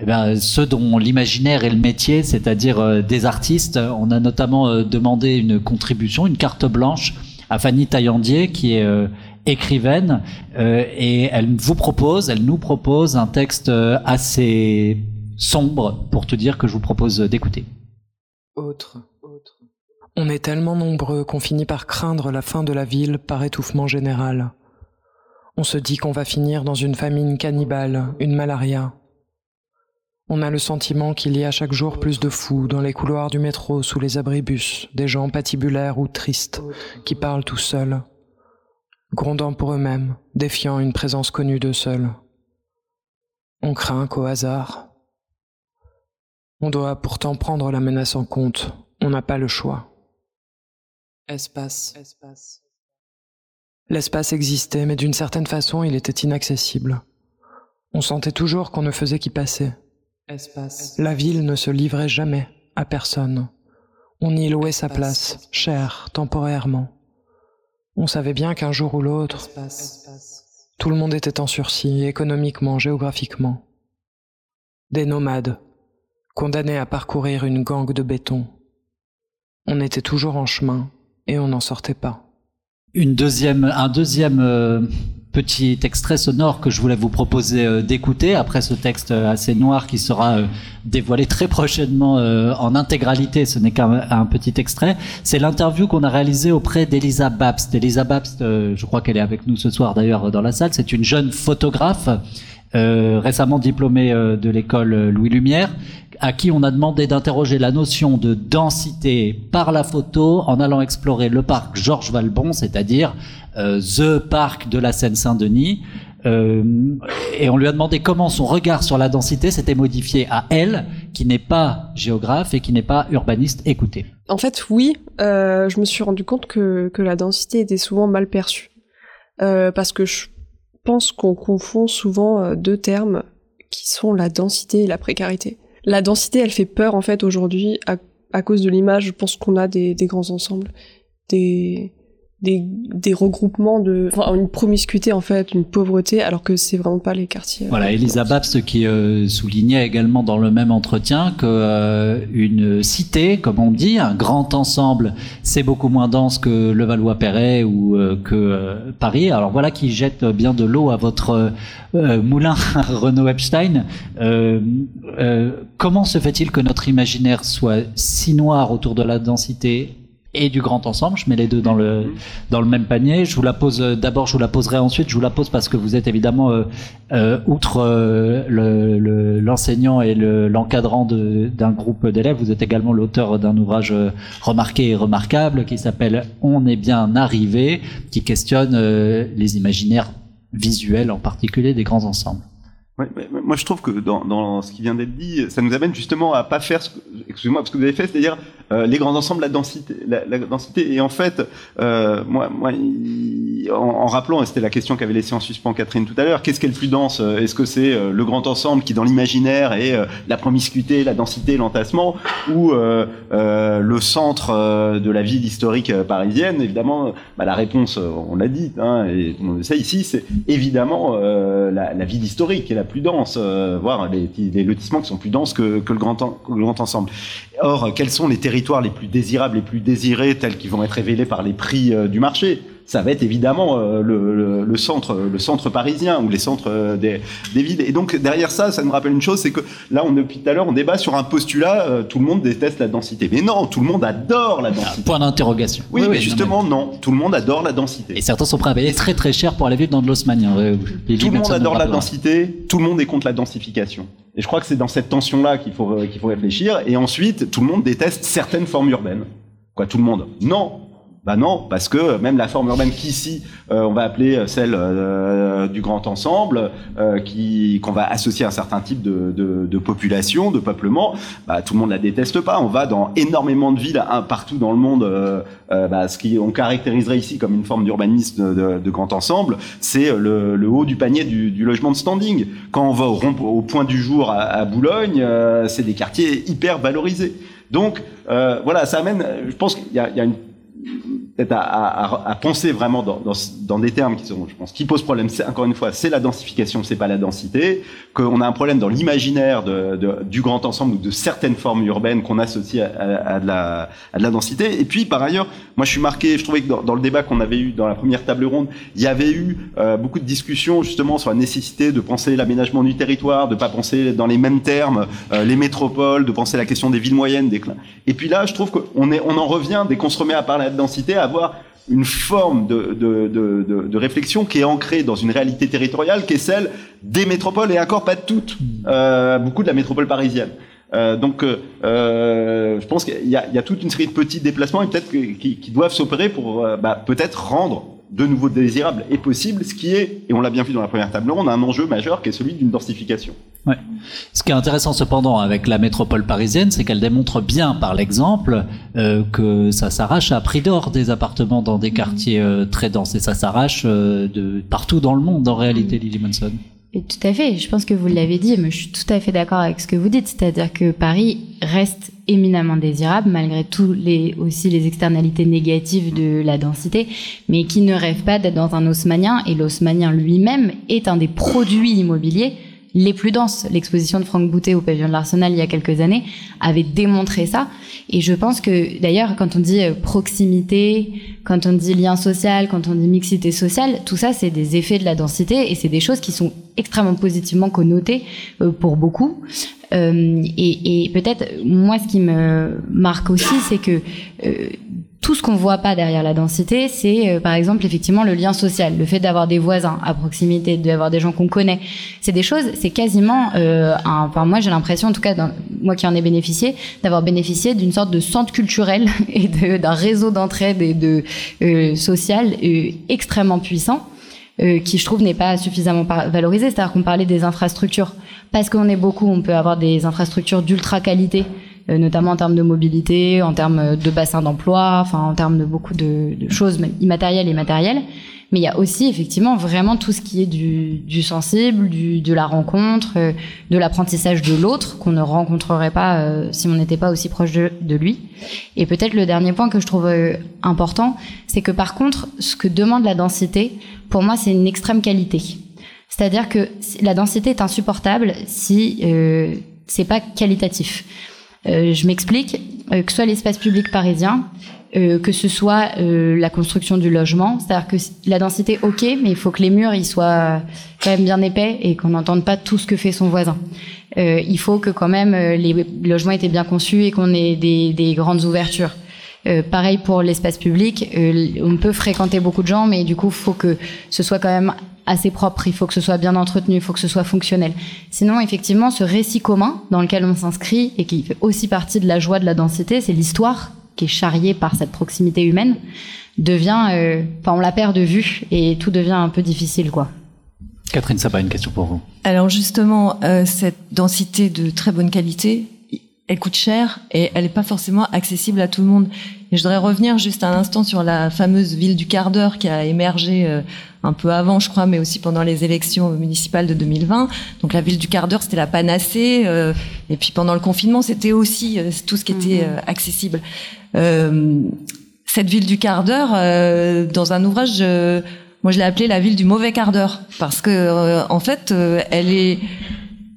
eh ben, ceux dont l'imaginaire est le métier, c'est-à-dire euh, des artistes. On a notamment euh, demandé une contribution, une carte blanche à Fanny Taillandier, qui est euh, écrivaine, et elle vous propose, elle nous propose un texte assez sombre, pour te dire que je vous propose d'écouter. Autre. On est tellement nombreux qu'on finit par craindre la fin de la ville par étouffement général. On se dit qu'on va finir dans une famine cannibale, une malaria. On a le sentiment qu'il y a chaque jour plus de fous dans les couloirs du métro, sous les abribus, des gens patibulaires ou tristes, qui parlent tout seuls, grondant pour eux-mêmes, défiant une présence connue d'eux seuls. On craint qu'au hasard. On doit pourtant prendre la menace en compte, on n'a pas le choix. Espace. L'espace existait, mais d'une certaine façon il était inaccessible. On sentait toujours qu'on ne faisait qu'y passer. La ville ne se livrait jamais à personne. On y louait sa place, chère, temporairement. On savait bien qu'un jour ou l'autre, tout le monde était en sursis, économiquement, géographiquement. Des nomades, condamnés à parcourir une gangue de béton. On était toujours en chemin et on n'en sortait pas. Une deuxième, un deuxième euh, petit extrait sonore que je voulais vous proposer euh, d'écouter après ce texte euh, assez noir qui sera dévoilé très prochainement en intégralité. Ce n'est qu'un petit extrait. C'est l'interview qu'on a réalisée auprès d'Elisa Babst. Elisa Babst, je crois qu'elle est avec nous ce soir d'ailleurs dans la salle. C'est une jeune photographe récemment diplômée de l'école Louis Lumière à qui on a demandé d'interroger la notion de densité par la photo en allant explorer le parc Georges Valbon, c'est-à-dire euh, The Parc de la Seine-Saint-Denis. Euh, et on lui a demandé comment son regard sur la densité s'était modifié à elle, qui n'est pas géographe et qui n'est pas urbaniste. Écoutez. En fait, oui, euh, je me suis rendu compte que, que la densité était souvent mal perçue. parce que je pense qu'on confond souvent deux termes qui sont la densité et la précarité. La densité, elle fait peur en fait aujourd'hui à, cause de l'image, je pense qu'on a des, grands ensembles, des, regroupements de, enfin, une promiscuité en fait, une pauvreté, alors que c'est vraiment pas les quartiers. Euh, voilà, Elisa Babs qui euh, soulignait également dans le même entretien que euh, une cité, comme on dit, un grand ensemble, c'est beaucoup moins dense que le Valois-Perret ou que Paris. Alors voilà qui jette bien de l'eau à votre moulin [laughs] Renaud Epstein. comment se fait-il que notre imaginaire soit si noir autour de la densité et du grand ensemble. Je mets les deux dans le mhm. dans le même panier. Je vous la pose euh, d'abord, je vous la poserai ensuite. Je vous la pose parce que vous êtes évidemment euh, euh, outre l'enseignant et l'encadrant d'un groupe d'élèves, vous êtes également l'auteur d'un ouvrage remarqué et remarquable qui s'appelle On est bien arrivé, qui questionne les imaginaires visuels en particulier des grands ensembles. Moi, je trouve que dans, dans ce qui vient d'être dit, ça nous amène justement à pas faire, excusez-moi, ce que vous avez fait, c'est-à-dire euh, les grands ensembles, la densité, la, la densité. Et en fait, euh, moi, moi, en, en rappelant, et c'était la question qu'avait laissée en suspens Catherine tout à l'heure, qu'est-ce qui est le plus dense Est-ce que c'est euh, le grand ensemble qui, dans l'imaginaire, est euh, la promiscuité, la densité, l'entassement, ou le centre de la ville historique parisienne? Évidemment, bah, la réponse, on l'a dit, hein, et monde le sait ici, c'est évidemment la, la, ville historique qui est la plus dense, voire les, lotissements qui sont plus denses que, que le, grand, le grand ensemble. Or, quels sont les territoires les plus désirables, les plus désirés, tels qu'ils vont être révélés par les prix euh, du marché? Ça va être évidemment euh, le, centre, le centre parisien ou les centres euh, des, villes. Et donc derrière ça, ça nous rappelle une chose, c'est que là, on depuis tout à l'heure, on débat sur un postulat. tout le monde déteste la densité, mais non, tout le monde adore la densité. Point d'interrogation. Oui, mais justement, non, Tout le monde adore la densité. Et certains sont prêts à payer très très cher pour aller vivre dans de l'osmanien. tout le monde adore la densité. Tout le monde est contre la densification. Et je crois que c'est dans cette tension-là qu'il faut, qu'il faut réfléchir. Et ensuite, tout le monde déteste certaines formes urbaines. Quoi, tout le monde? Non, bah non, parce que même la forme urbaine qu'ici euh, on va appeler celle euh, du grand ensemble, euh, qui qu'on va associer à un certain type de, de, de, population, de peuplement, bah, tout le monde la déteste pas. On va dans énormément de villes, un, partout dans le monde, bah, ce qui on caractériserait ici comme une forme d'urbanisme de, de, grand ensemble, c'est le, le, haut du panier du, du, logement de standing. Quand on va au, au point du jour à, à Boulogne, c'est des quartiers hyper valorisés. Donc voilà, ça amène. Je pense qu'il y a, il y a une peut-être à, à, à, penser vraiment dans, dans, dans, des termes qui sont, je pense, qui posent problème. Encore une fois, c'est la densification, c'est pas la densité. Qu'on a un problème dans l'imaginaire de, de, du grand ensemble ou de certaines formes urbaines qu'on associe à, à, de la, à de la densité. Et puis, par ailleurs, moi, je suis marqué. Je trouvais que dans, dans le débat qu'on avait eu dans la première table ronde, il y avait eu euh, beaucoup de discussions justement sur la nécessité de penser l'aménagement du territoire, de pas penser dans les mêmes termes euh, les métropoles, de penser la question des villes moyennes, des. Et puis là, je trouve qu'on est, on en revient dès qu'on se remet à parler de densité avoir une forme de, de, de, de, réflexion qui est ancrée dans une réalité territoriale qui est celle des métropoles et encore pas de toutes, euh, beaucoup de la métropole parisienne. Euh, donc, euh, je pense qu'il y, y, a toute une série de petits déplacements et peut-être qui, qui, doivent s'opérer pour bah, peut-être rendre de nouveau désirable et possible, ce qui est, et on l'a bien vu dans la première table ronde, un enjeu majeur qui est celui d'une densification. Ouais. Ce qui est intéressant cependant avec la métropole parisienne, c'est qu'elle démontre bien par l'exemple euh, que ça s'arrache à prix d'or des appartements dans des quartiers euh, très denses et ça s'arrache euh, de partout dans le monde en réalité, Lily Monson. Et tout à fait, je pense que vous l'avez dit, mais je suis tout à fait d'accord avec ce que vous dites, c'est-à-dire que Paris reste éminemment désirable malgré tous les aussi les externalités négatives de la densité, mais qui ne rêve pas d'être dans un haussmanien et l'haussmanien lui-même est un des produits immobiliers les plus denses. L'exposition de Franck Boutet au pavillon de l'Arsenal il y a quelques années avait démontré ça. Et je pense que d'ailleurs, quand on dit euh, proximité, quand on dit lien social, quand on dit mixité sociale, tout ça, c'est des effets de la densité et c'est des choses qui sont extrêmement positivement connotées euh, pour beaucoup. Euh, et, et peut-être, moi, ce qui me marque aussi, c'est que tout ce qu'on voit pas derrière la densité, c'est euh, par exemple effectivement le lien social, le fait d'avoir des voisins à proximité, d'avoir des gens qu'on connaît. C'est des choses, c'est quasiment, euh, un, enfin moi j'ai l'impression, en tout cas dans, moi qui en ai bénéficié, d'avoir bénéficié d'une sorte de centre culturel [laughs] et d'un réseau d'entraide et de euh, social euh, extrêmement puissant. Euh, qui je trouve n'est pas suffisamment valorisé, c'est-à-dire qu'on parlait des infrastructures. Parce qu'on est beaucoup, on peut avoir des infrastructures d'ultra qualité, notamment en termes de mobilité, en termes de bassin d'emploi, enfin en termes de beaucoup de, de, choses immatérielles et matérielles. Mais il y a aussi effectivement vraiment tout ce qui est du, du sensible, du, de la rencontre, euh, de l'apprentissage de l'autre qu'on ne rencontrerait pas euh, si on n'était pas aussi proche de, de lui. Et peut-être le dernier point que je trouve important, c'est que par contre, ce que demande la densité, pour moi, c'est une extrême qualité. C'est-à-dire que la densité est insupportable si euh, c'est pas qualitatif. Euh, je m'explique, euh, que ce soit l'espace public parisien, euh, que ce soit euh, la construction du logement, c'est-à-dire que la densité, ok, mais il faut que les murs ils soient quand même bien épais et qu'on n'entende pas tout ce que fait son voisin. Euh, il faut que quand même les logements étaient bien conçus et qu'on ait des, des, grandes ouvertures. pareil pour l'espace public, on peut fréquenter beaucoup de gens, mais du coup, il faut que ce soit quand même assez propre, il faut que ce soit bien entretenu, il faut que ce soit fonctionnel. Sinon, effectivement, ce récit commun dans lequel on s'inscrit et qui fait aussi partie de la joie de la densité, c'est l'histoire qui est charriée par cette proximité humaine, devient, euh, enfin, on la perd de vue et tout devient un peu difficile, quoi. Catherine ça pas une question pour vous. Alors justement, euh, cette densité de très bonne qualité, elle coûte cher et elle n'est pas forcément accessible à tout le monde. Et je voudrais revenir juste un instant sur la fameuse ville du quart d'heure qui a émergé euh, un peu avant, je crois, mais aussi pendant les élections municipales de 2020. Donc la ville du quart d'heure, c'était la panacée. Euh, et puis pendant le confinement, c'était aussi euh, tout ce qui était mhm. accessible. cette ville du quart d'heure, dans un ouvrage, moi je l'ai appelée la ville du mauvais quart d'heure parce que en fait, elle est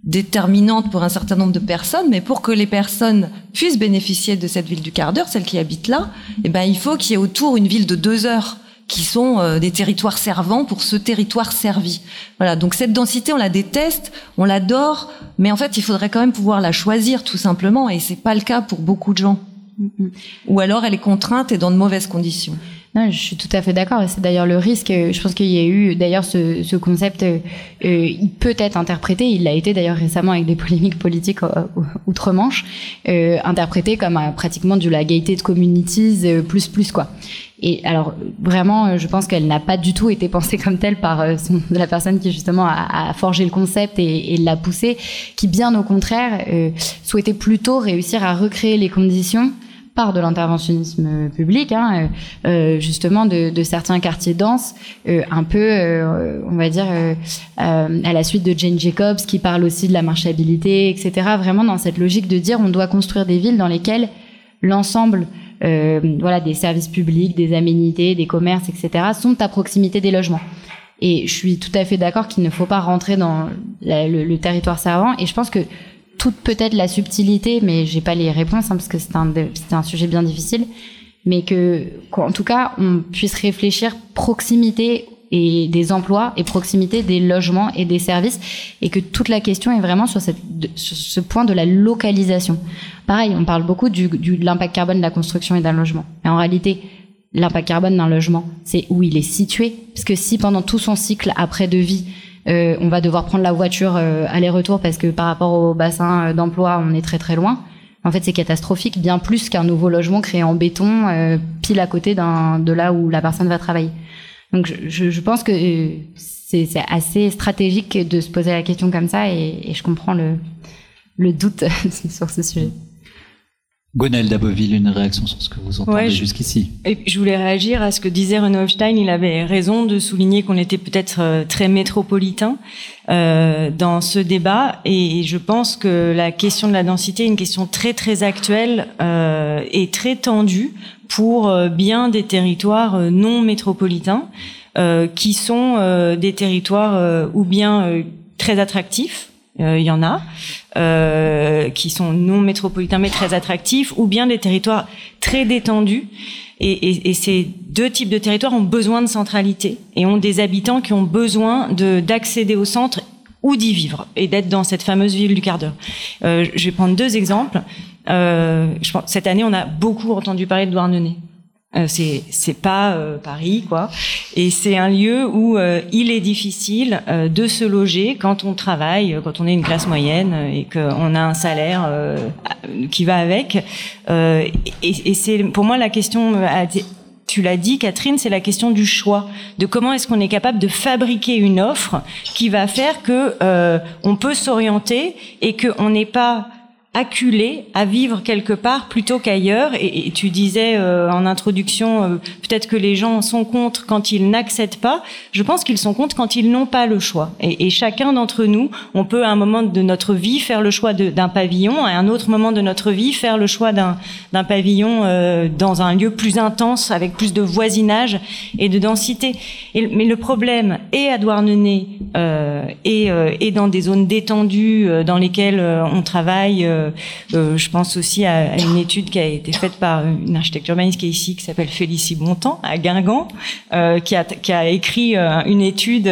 déterminante pour un certain nombre de personnes, mais pour que les personnes puissent bénéficier de cette ville du quart d'heure, celles qui habitent là, eh ben, il faut qu'il y ait autour une ville de deux heures qui sont euh, des territoires servants pour ce territoire servi. Voilà, donc cette densité, on la déteste, on l'adore, mais en fait, il faudrait quand même pouvoir la choisir tout simplement, et c'est pas le cas pour beaucoup de gens. Ou alors elle est contrainte et dans de mauvaises conditions. Non, je suis tout à fait d'accord. C'est d'ailleurs le risque. Je pense qu'il y a eu d'ailleurs ce, ce concept. Euh, il peut être interprété. Il l'a été d'ailleurs récemment avec des [laughs] polémiques politiques euh, outre-Manche, euh, interprété comme euh, pratiquement de la gaieté de communities euh, plus plus quoi. Et alors vraiment, je pense qu'elle n'a pas du tout été pensée comme telle par [laughs] la personne qui justement a, a forgé le concept et, et l'a poussé, qui bien au contraire souhaitait plutôt réussir à recréer les conditions par de l'interventionnisme public, hein, euh, euh, justement de, de, certains quartiers denses, euh, un peu, euh, on va dire, euh, euh, à la suite de Jane Jacobs, qui parle aussi de la marchabilité, etc. Vraiment dans cette logique de dire on doit construire des villes dans lesquelles l'ensemble euh, voilà, des services publics, des aménités, des commerces, etc., sont à proximité des logements. Et je suis tout à fait d'accord qu'il ne faut pas rentrer dans le, le, territoire servant. Et je pense que toute peut-être la subtilité, mais j'ai pas les réponses hein, parce que c'est un, un sujet bien difficile, mais que, qu'en tout cas, on puisse réfléchir proximité et des emplois et proximité des logements et des services et que toute la question est vraiment sur, cette, sur ce point de la localisation. Pareil, on parle beaucoup du, du, de l'impact carbone de la construction et d'un logement. Mais en réalité, l'impact carbone d'un logement, c'est où il est situé. Parce que si pendant tout son cycle après de vie, euh, on va devoir prendre la voiture euh, aller-retour parce que par rapport au bassin euh, d'emploi, on est très très loin. En fait, c'est catastrophique, bien plus qu'un nouveau logement créé en béton, euh, pile à côté de là où la personne va travailler. Donc je, je pense que euh, c'est assez stratégique de se poser la question comme ça et, et je comprends le, le doute [laughs] sur ce sujet. Gonel Daboville, une réaction sur ce que vous entendez Ouais, jusqu'ici. Je voulais réagir à ce que disait Renaud Hofstein. Il avait raison de souligner qu'on était peut-être euh, très métropolitain euh, dans ce débat. Et je pense que la question de la densité est une question très très actuelle euh, et très tendue pour euh, bien des territoires euh, non métropolitains, euh, qui sont des territoires euh, ou bien euh, très attractifs. Euh, Il y en a euh, qui sont non métropolitains mais très attractifs, ou bien des territoires très détendus. Et, et, et ces deux types de territoires ont besoin de centralité et ont des habitants qui ont besoin de d'accéder au centre ou d'y vivre et d'être dans cette fameuse ville du quart d'heure. Euh, je vais prendre deux exemples. Euh, je pense, cette année, on a beaucoup entendu parler de Douarnenez. Euh, c'est c'est pas euh, Paris quoi. Et c'est un lieu où euh, il est difficile euh, de se loger quand on travaille quand on est une classe moyenne euh, et qu'on a un salaire euh, qui va avec. Euh, et, et c'est pour moi la question euh, tu l'as dit, Catherine, c'est la question du choix, de comment est-ce qu'on est capable de fabriquer une offre qui va faire que euh, on peut s'orienter et qu'on n'est pas acculé à vivre quelque part plutôt qu'ailleurs. Et, tu disais euh, en introduction, euh, peut-être que les gens sont contre quand ils n'accèdent pas. Je pense qu'ils sont contre quand ils n'ont pas le choix. Et, chacun d'entre nous, on peut à un moment de notre vie faire le choix d'un pavillon, à un autre moment de notre vie faire le choix d'un pavillon euh, dans un lieu plus intense, avec plus de voisinage et de densité. Mais le problème est à Douarnenez euh, et, euh, et dans des zones détendues euh, dans lesquelles on travaille. Euh, euh, je pense aussi à, une étude qui a été faite par une architecte urbaniste qui est ici, qui s'appelle Félicie Bontemps, à Guingamp, euh, qui, a, écrit une étude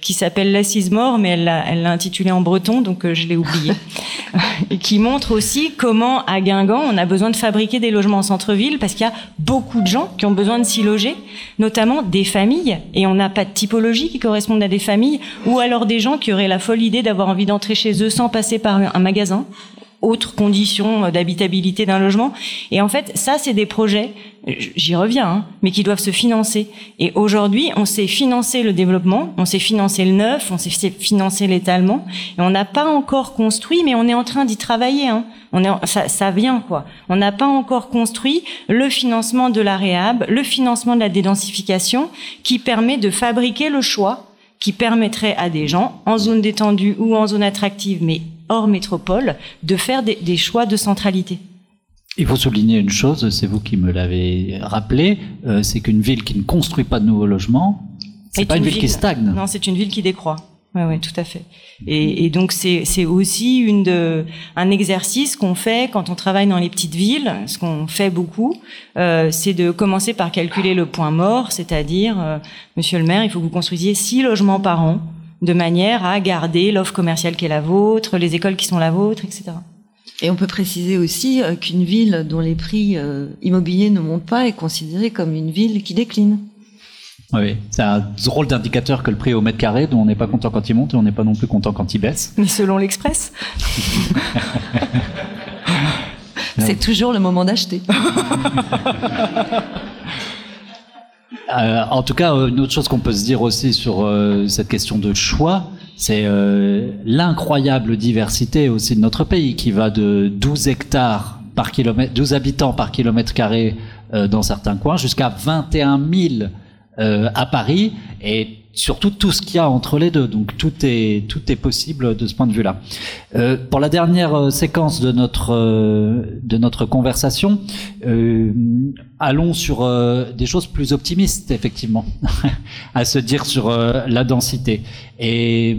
qui s'appelle L'assise mort, mais elle l'a intitulée en breton, donc je l'ai oublié. [laughs] et qui montre aussi comment à Guingamp on a besoin de fabriquer des logements en centre-ville parce qu'il y a beaucoup de gens qui ont besoin de s'y loger, notamment des familles, et on n'a pas de typologie qui corresponde à des familles, ou alors des gens qui auraient la folle idée d'avoir envie d'entrer chez eux sans passer par un magasin autres conditions d'habitabilité d'un logement. Et en fait, ça, c'est des projets, j'y reviens, hein, mais qui doivent se financer. Et aujourd'hui, on sait financer le développement, on sait financer le neuf, on sait financer l'étalement, et on n'a pas encore construit, mais on est en train d'y travailler. Hein. On est, ça, ça vient quoi. On n'a pas encore construit le financement de la réhab, le financement de la dédensification, qui permet de fabriquer le choix qui permettrait à des gens en zone détendue ou en zone attractive, mais hors métropole, de faire des, des choix de centralité. Il faut souligner une chose, c'est vous qui me l'avez rappelé, euh, c'est qu'une ville qui ne construit pas de nouveaux logements, c'est Est pas une ville qui stagne. Non, c'est une ville qui décroît. Ouais, ouais, tout à fait. Et, et donc c'est c'est aussi une de un exercice qu'on fait quand on travaille dans les petites villes, ce qu'on fait beaucoup, euh, c'est de commencer par calculer le point mort, c'est-à-dire, euh, Monsieur le maire, il faut que vous construisiez six logements par an, de manière à garder l'offre commerciale qui est la vôtre, les écoles qui sont la vôtre, etc. Et on peut préciser aussi euh, qu'une ville dont les prix euh, immobiliers ne montent pas est considérée comme une ville qui décline. Oui, c'est un drôle d'indicateur que le prix au mètre carré, dont on n'est pas content quand il monte et on n'est pas non plus content quand il baisse. Mais selon l'Express. [laughs] C'est toujours le moment d'acheter. [laughs] Euh, en tout cas, euh, une autre chose qu'on peut se dire aussi sur euh, cette question de choix, c'est euh, l'incroyable diversité aussi de notre pays qui va de 12 hectares par kilomètre, 12 habitants par kilomètre carré euh, dans certains coins jusqu'à 21 000 euh, à Paris. Et surtout tout ce qu'il y a entre les deux. Donc tout est tout est possible de ce point de vue-là. Euh, pour la dernière euh, séquence de notre euh, de notre conversation, euh, allons sur euh, des choses plus optimistes effectivement, [laughs] à se dire sur la densité. Et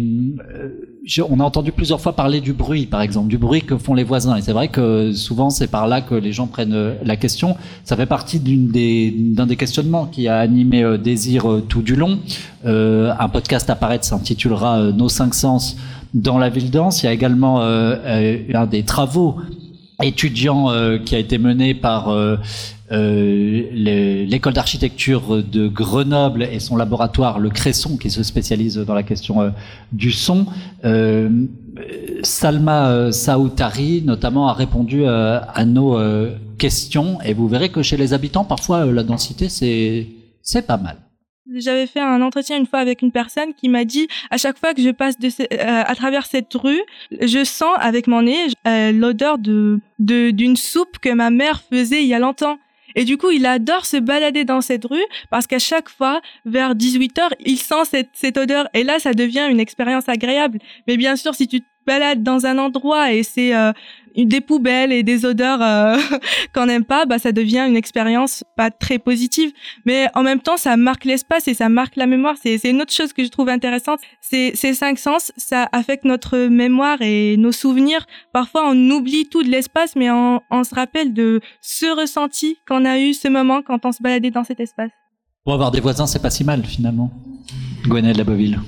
je, on a entendu plusieurs fois parler du bruit, par exemple, du bruit que font les voisins. Et c'est vrai que souvent c'est par là que les gens prennent la question. Ça fait partie d'une des d'un des questionnements qui a animé Désir tout du long. Euh, un podcast à paraître s'intitulera euh, Nos cinq sens dans la ville dense. Il y a également euh, un des travaux étudiants qui a été mené par l'école d'architecture de Grenoble et son laboratoire, le Cresson, qui se spécialise dans la question du son. Salma Saoutari, notamment, a répondu à nos questions et vous verrez que chez les habitants, parfois, la densité, c'est pas mal. J'avais fait un entretien une fois avec une personne qui m'a dit à chaque fois que je passe de euh, à travers cette rue, je sens avec mon nez euh, l'odeur de d'une soupe que ma mère faisait il y a longtemps. Et du coup, il adore se balader dans cette rue parce qu'à chaque fois, vers 18 heures, il sent cette, cette odeur. Et là, ça devient une expérience agréable. Mais bien sûr, si tu te balades dans un endroit et c'est euh, des poubelles et des odeurs euh, [laughs] qu'on n'aime pas, bah ça devient une expérience pas très positive. Mais en même temps, ça marque l'espace et ça marque la mémoire. C'est une autre chose que je trouve intéressante. Ces cinq sens, ça affecte notre mémoire et nos souvenirs. Parfois, on oublie tout de l'espace, mais on, on se rappelle de ce ressenti qu'on a eu ce moment quand on se baladait dans cet espace. Pour avoir des voisins, c'est pas si mal finalement. Gwenaëlle Laboville.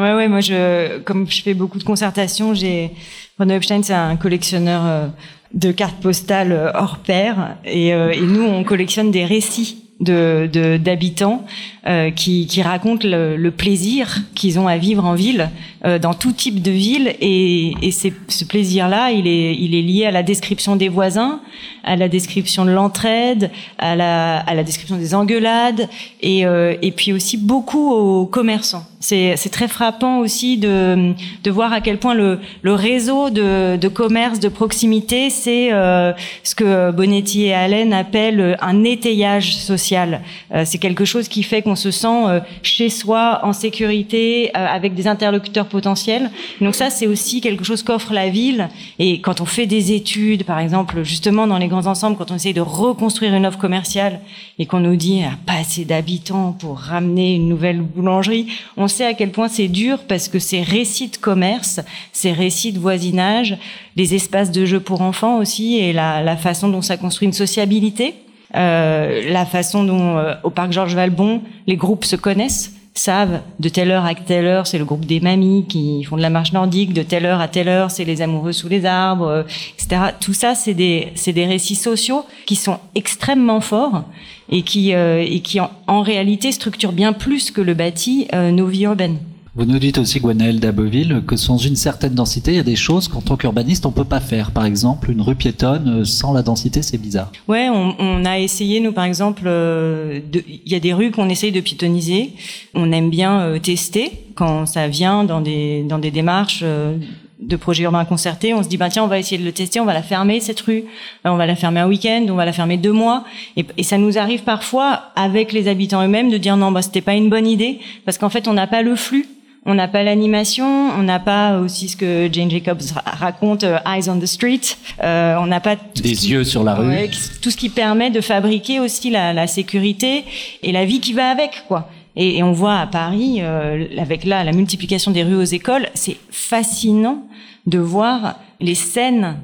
Ouais, ouais, moi, je, comme je fais beaucoup de concertations, j'ai, Renaud Epstein, c'est un collectionneur euh, de cartes postales euh, hors pair, et, euh, et nous, on collectionne des récits de d'habitants euh, qui, qui racontent le, le plaisir qu'ils ont à vivre en ville, euh, dans tout type de ville, et, et ce plaisir-là, il est, il est lié à la description des voisins, à la description de l'entraide, à la, à la description des engueulades, et, euh, et puis aussi beaucoup aux commerçants. C'est très frappant aussi de, de voir à quel point le, le réseau de, de commerce de proximité, c'est euh, ce que Bonetti et Allen appellent un étayage social. Euh, c'est quelque chose qui fait qu'on se sent euh, chez soi, en sécurité, avec des interlocuteurs potentiels. Donc ça, c'est aussi quelque chose qu'offre la ville. Et quand on fait des études, par exemple, justement dans les grands ensembles, quand on essaye de reconstruire une offre commerciale et qu'on nous dit ah, pas assez d'habitants pour ramener une nouvelle boulangerie, on sait à quel point c'est dur parce que ces récits de commerce, ces récits de voisinage, les espaces de jeu pour enfants aussi et la, la façon dont ça construit une sociabilité, euh, la façon dont euh, au parc Georges Valbon les groupes se connaissent savent de telle heure à telle heure, c'est le groupe des mamies qui font de la marche nordique, de telle heure à telle heure, c'est les amoureux sous les arbres, euh, etc. Tout ça, c'est des, c'est des récits sociaux qui sont extrêmement forts et qui, euh, et qui en, en, réalité structurent bien plus que le bâti euh, nos vies urbaines. Vous nous dites aussi, Gwenaëlle d'Abeville, que sans une certaine densité, il y a des choses qu'en tant qu'urbaniste, on peut pas faire. Par exemple, une rue piétonne, euh, sans la densité, c'est bizarre. Ouais, on, on, a essayé, nous, par exemple, euh, il y a des rues qu'on essaye de piétoniser. On aime bien euh, tester quand ça vient dans des, dans des démarches de projets urbains concertés, on se dit bah tiens on va essayer de le tester, on va la fermer cette rue, on va la fermer un week-end, on va la fermer deux mois, et, et, ça nous arrive parfois avec les habitants eux-mêmes de dire non bah c'était pas une bonne idée parce qu'en fait on n'a pas le flux on n'a pas l'animation, on n'a pas aussi ce que Jane Jacobs raconte, euh, Eyes on the Street, euh, on n'a pas des yeux sur la rue, tout ce qui permet de fabriquer aussi la, la, sécurité et la vie qui va avec, quoi. Et, et on voit à Paris, euh, avec là la multiplication des rues aux écoles, c'est fascinant de voir les scènes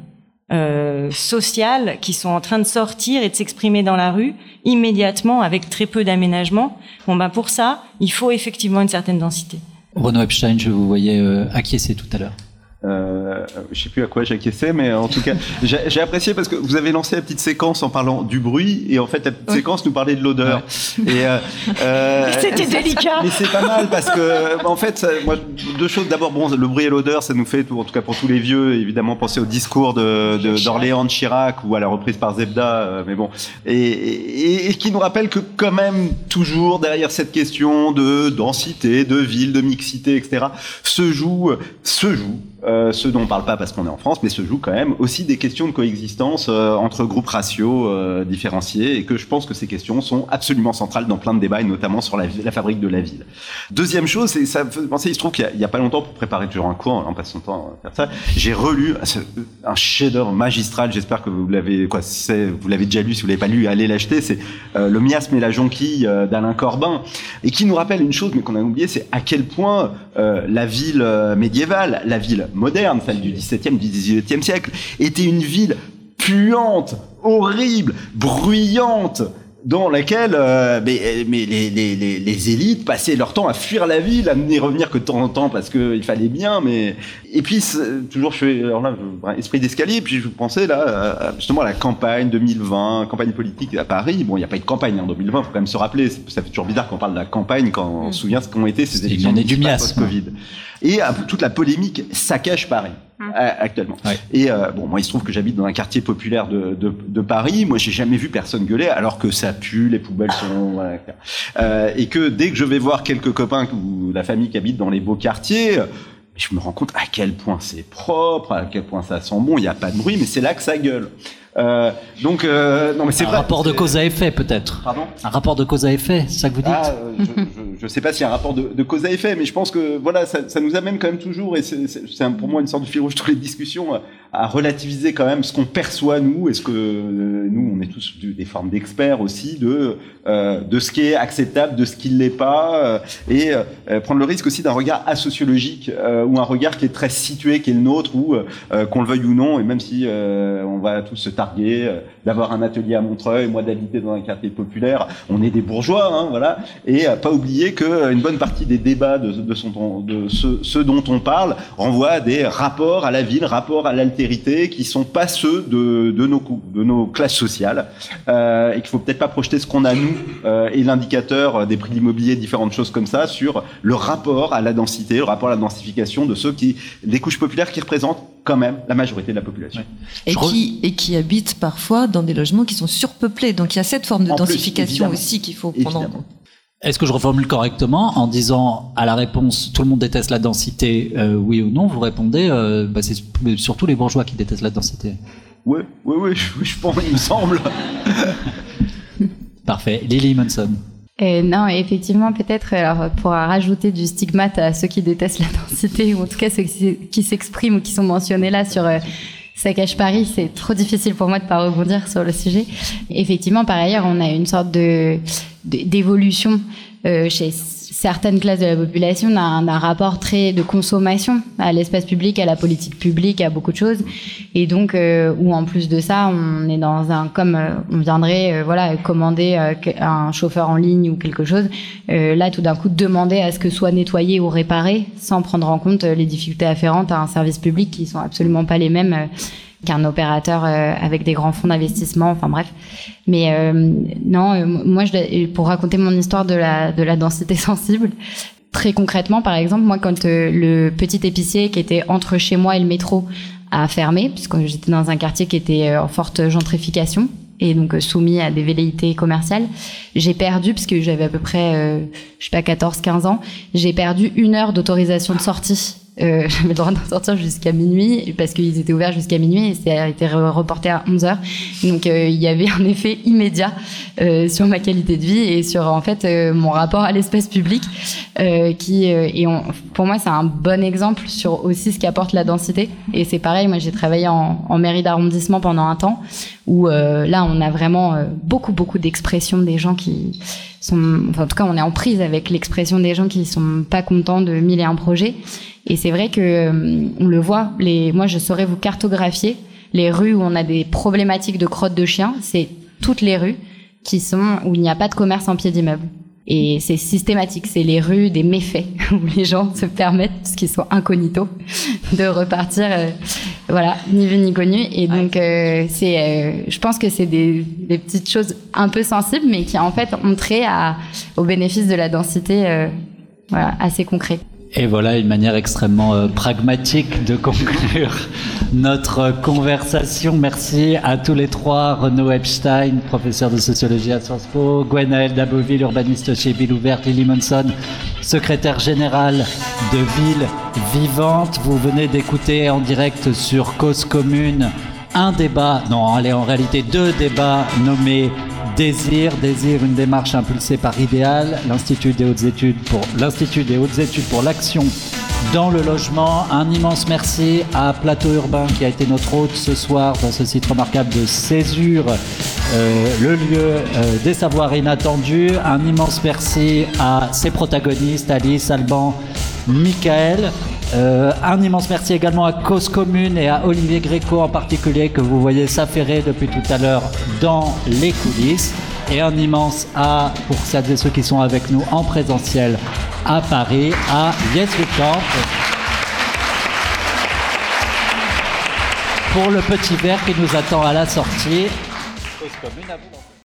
euh, sociales qui sont en train de sortir et de s'exprimer dans la rue immédiatement avec très peu d'aménagement. Bon ben pour ça, il faut effectivement une certaine densité. Renaud Epstein, je vous voyais euh, acquiescer tout à l'heure. Euh, je sais plus à quoi j'acquiesçais, mais en tout cas, [laughs] j'ai apprécié parce que vous avez lancé la petite séquence en parlant du bruit et en fait la petite oui. séquence nous parlait de l'odeur. Ouais. Et euh, euh, [laughs] c'était délicat. Mais c'est pas mal parce que en fait, ça, moi, deux choses. D'abord, bon, le bruit et l'odeur, ça nous fait, en tout cas pour tous les vieux, évidemment penser au discours de d'Orléans de, de, Chirac ou à la reprise par Zebda. Euh, mais bon, et, et, et, qui nous rappelle que quand même toujours derrière cette question de densité, de ville, de mixité, etc., se joue, se joue euh, ce dont on parle pas parce qu'on est en France, mais se jouent quand même aussi des questions de coexistence euh, entre groupes raciaux euh, différenciés et que je pense que ces questions sont absolument centrales dans plein de débats et notamment sur la, la fabrique de la ville. Deuxième chose, c'est ça penser, il se trouve qu'il y a- a pas longtemps pour préparer toujours un cours, en passant son temps à faire ça, j'ai relu un chef-d'œuvre magistral. J'espère que vous l'avez quoi, vous l'avez déjà lu, si vous l'avez pas lu, allez l'acheter. C'est euh, le miasme et la jonquille euh, d'Alain Corbin et qui nous rappelle une chose, mais qu'on a oublié, c'est à quel point euh, la ville médiévale, la ville moderne, celle du XVIIe, du XVIIIe siècle, était une ville puante, horrible, bruyante, dans laquelle euh, mais, mais les, les, les, les élites passaient leur temps à fuir la ville, à n'y revenir que de temps en temps parce qu'il fallait bien. Mais et puis toujours je fais alors là esprit d'escalier. Puis je pensais là justement à la campagne 2020, campagne politique à Paris. Bon, il n'y a pas eu de campagne en 2020. Faut quand même se rappeler. Ça fait toujours bizarre quand on parle de la campagne quand on se souvient ce qu'ont été ces élections du miasme. post-Covid. Et euh, toute la polémique saccage Paris euh, actuellement. Et euh, bon, moi, il se trouve que j'habite dans un quartier populaire de, de, de Paris. Moi, j'ai jamais vu personne gueuler, alors que ça pue, les poubelles sont. voilà, etc. Euh, et que dès que je vais voir quelques copains ou la famille qui habite dans les beaux quartiers. Je me rends compte à quel point c'est propre, à quel point ça sent bon. Il n'y a pas de bruit, mais c'est là que ça gueule. Euh, donc, euh, non, mais c'est Un rapport de cause à effet, peut-être. Pardon Un rapport de cause à effet, c'est ça que vous dites ah, euh, je, je sais pas s'il y a un rapport de, de cause à effet, mais je pense que voilà, ça, ça nous amène quand même toujours, et c'est pour moi une sorte de fil rouge toutes les discussions, à, relativiser quand même ce qu'on perçoit nous, est-ce que euh, nous, on est tous des formes d'experts aussi de euh, de ce qui est acceptable, de ce qui ne l'est pas, et prendre le risque aussi d'un regard asociologique ou un regard qui est très situé, qui est le nôtre, ou qu'on le veuille ou non, et même si on va tous se euh, d'avoir un atelier à Montreuil, moi d'habiter dans un quartier populaire, on est des bourgeois, hein, voilà, et euh, pas oublier que euh, une bonne partie des débats de, de, ce, dont on parle renvoie à des rapports à la ville, rapports à l'altérité, qui sont pas ceux de, de, nos, de nos classes sociales, euh, et qu'il faut peut-être pas projeter ce qu'on a nous et l'indicateur des prix de l'immobilier, différentes choses comme ça, sur le rapport à la densité, le rapport à la densification de ceux qui, des couches populaires qui représentent quand même la majorité de la population. et qui, et qui habitent parfois dans des logements qui sont surpeuplés. Donc il y a cette forme de En densification aussi qu'il faut prendre en compte. Est-ce que je reformule correctement en disant à la réponse tout le monde déteste la densité, euh, oui ou non, vous répondez euh, bah, c'est surtout les bourgeois qui détestent la densité. Oui, oui, oui, je, je pense, il me semble. [laughs] Parfait. Lily Munson. Euh, non, effectivement, peut-être, alors, pour rajouter du stigmate à ceux qui détestent la densité, ou en tout cas ceux qui, s'expriment ou qui sont mentionnés là sur euh, Saccage Paris, c'est trop difficile pour moi de pas rebondir sur le sujet. Effectivement, par ailleurs, on a une sorte de- d'évolution euh, chez certaines classes de la population d'un d'un rapport très de consommation à l'espace public, à la politique publique, à beaucoup de choses, et donc euh, où en plus de ça, on est dans un comme euh, on viendrait euh, voilà commander euh, un chauffeur en ligne ou quelque chose, là tout d'un coup demander à ce que soit nettoyé ou réparé sans prendre en compte les difficultés afférentes à un service public qui sont absolument pas les mêmes. Qu'un opérateur euh, avec des grands fonds d'investissement, enfin bref. Mais euh, non, euh, moi, je, pour raconter mon histoire de la, de la densité [laughs] sensible, très concrètement, par exemple, moi, quand euh, le petit épicier qui était entre chez moi et le métro a fermé, puisque j'étais dans un quartier qui était euh, en forte gentrification, et donc euh, soumis à des velléités commerciales, j'ai perdu, puisque j'avais à peu près, je sais pas, 14-15 ans, j'ai perdu une heure d'autorisation de sortie. Euh, [laughs] j'avais le droit d'en sortir jusqu'à minuit parce qu'ils étaient ouverts jusqu'à minuit et ça a été re- reporté à 11 heures. Donc euh, il y avait un effet immédiat euh, sur ma qualité de vie et sur en fait euh, mon rapport à l'espace public euh, qui euh, et on, pour moi c'est un bon exemple sur aussi ce qu'apporte la densité et c'est pareil moi j'ai travaillé en, en mairie d'arrondissement pendant un temps où euh, là on a vraiment euh, beaucoup beaucoup d'expressions des gens qui sont enfin, en tout cas on est en prise avec l'expression des gens qui sont pas contents de mille et un projets. Et c'est vrai que euh, on le voit les moi je saurais vous cartographier les rues où on a des problématiques de crottes de chiens. C'est toutes les rues qui sont où il n'y a pas de commerce en pied d'immeuble. Et c'est systématique, c'est les rues des méfaits [laughs] où les gens se permettent, parce qu'ils sont incognito, de repartir, euh, voilà, ni vu ni connu. Et donc, euh, c'est, euh, je pense que c'est des, des petites choses un peu sensibles, mais qui en fait ont trait à, au bénéfice de la densité, euh, voilà, assez concret. Et voilà une manière extrêmement euh, pragmatique de [laughs] conclure notre conversation. Merci à tous les trois. Renaud Epstein, professeur de sociologie à Sciences Po, Gwenaël Daboville, urbaniste chez Ville Ouverte, Lily Monson, secrétaire général de Ville Vivante. Vous venez d'écouter en direct sur Cause Commune un débat, non, allez, en réalité deux débats nommés Désir, Désir, une démarche impulsée par Idéal, l'Institut des hautes études pour l'Institut des hautes études pour l'action dans le logement. Un immense merci à Plateau Urbain qui a été notre hôte ce soir dans ce site remarquable de Césure, euh, le lieu euh, des savoirs inattendus. Un immense merci à ses protagonistes, Alice, Alban, Michael. Euh, un immense merci également à Cause Commune et à Olivier Gréco en particulier que vous voyez s'affairer depuis tout à l'heure dans les coulisses. Et un immense A pour celles et ceux qui sont avec nous en présentiel à Paris, à Yes We Camp. Pour le petit verre qui nous attend à la sortie. Cause Commune à vous.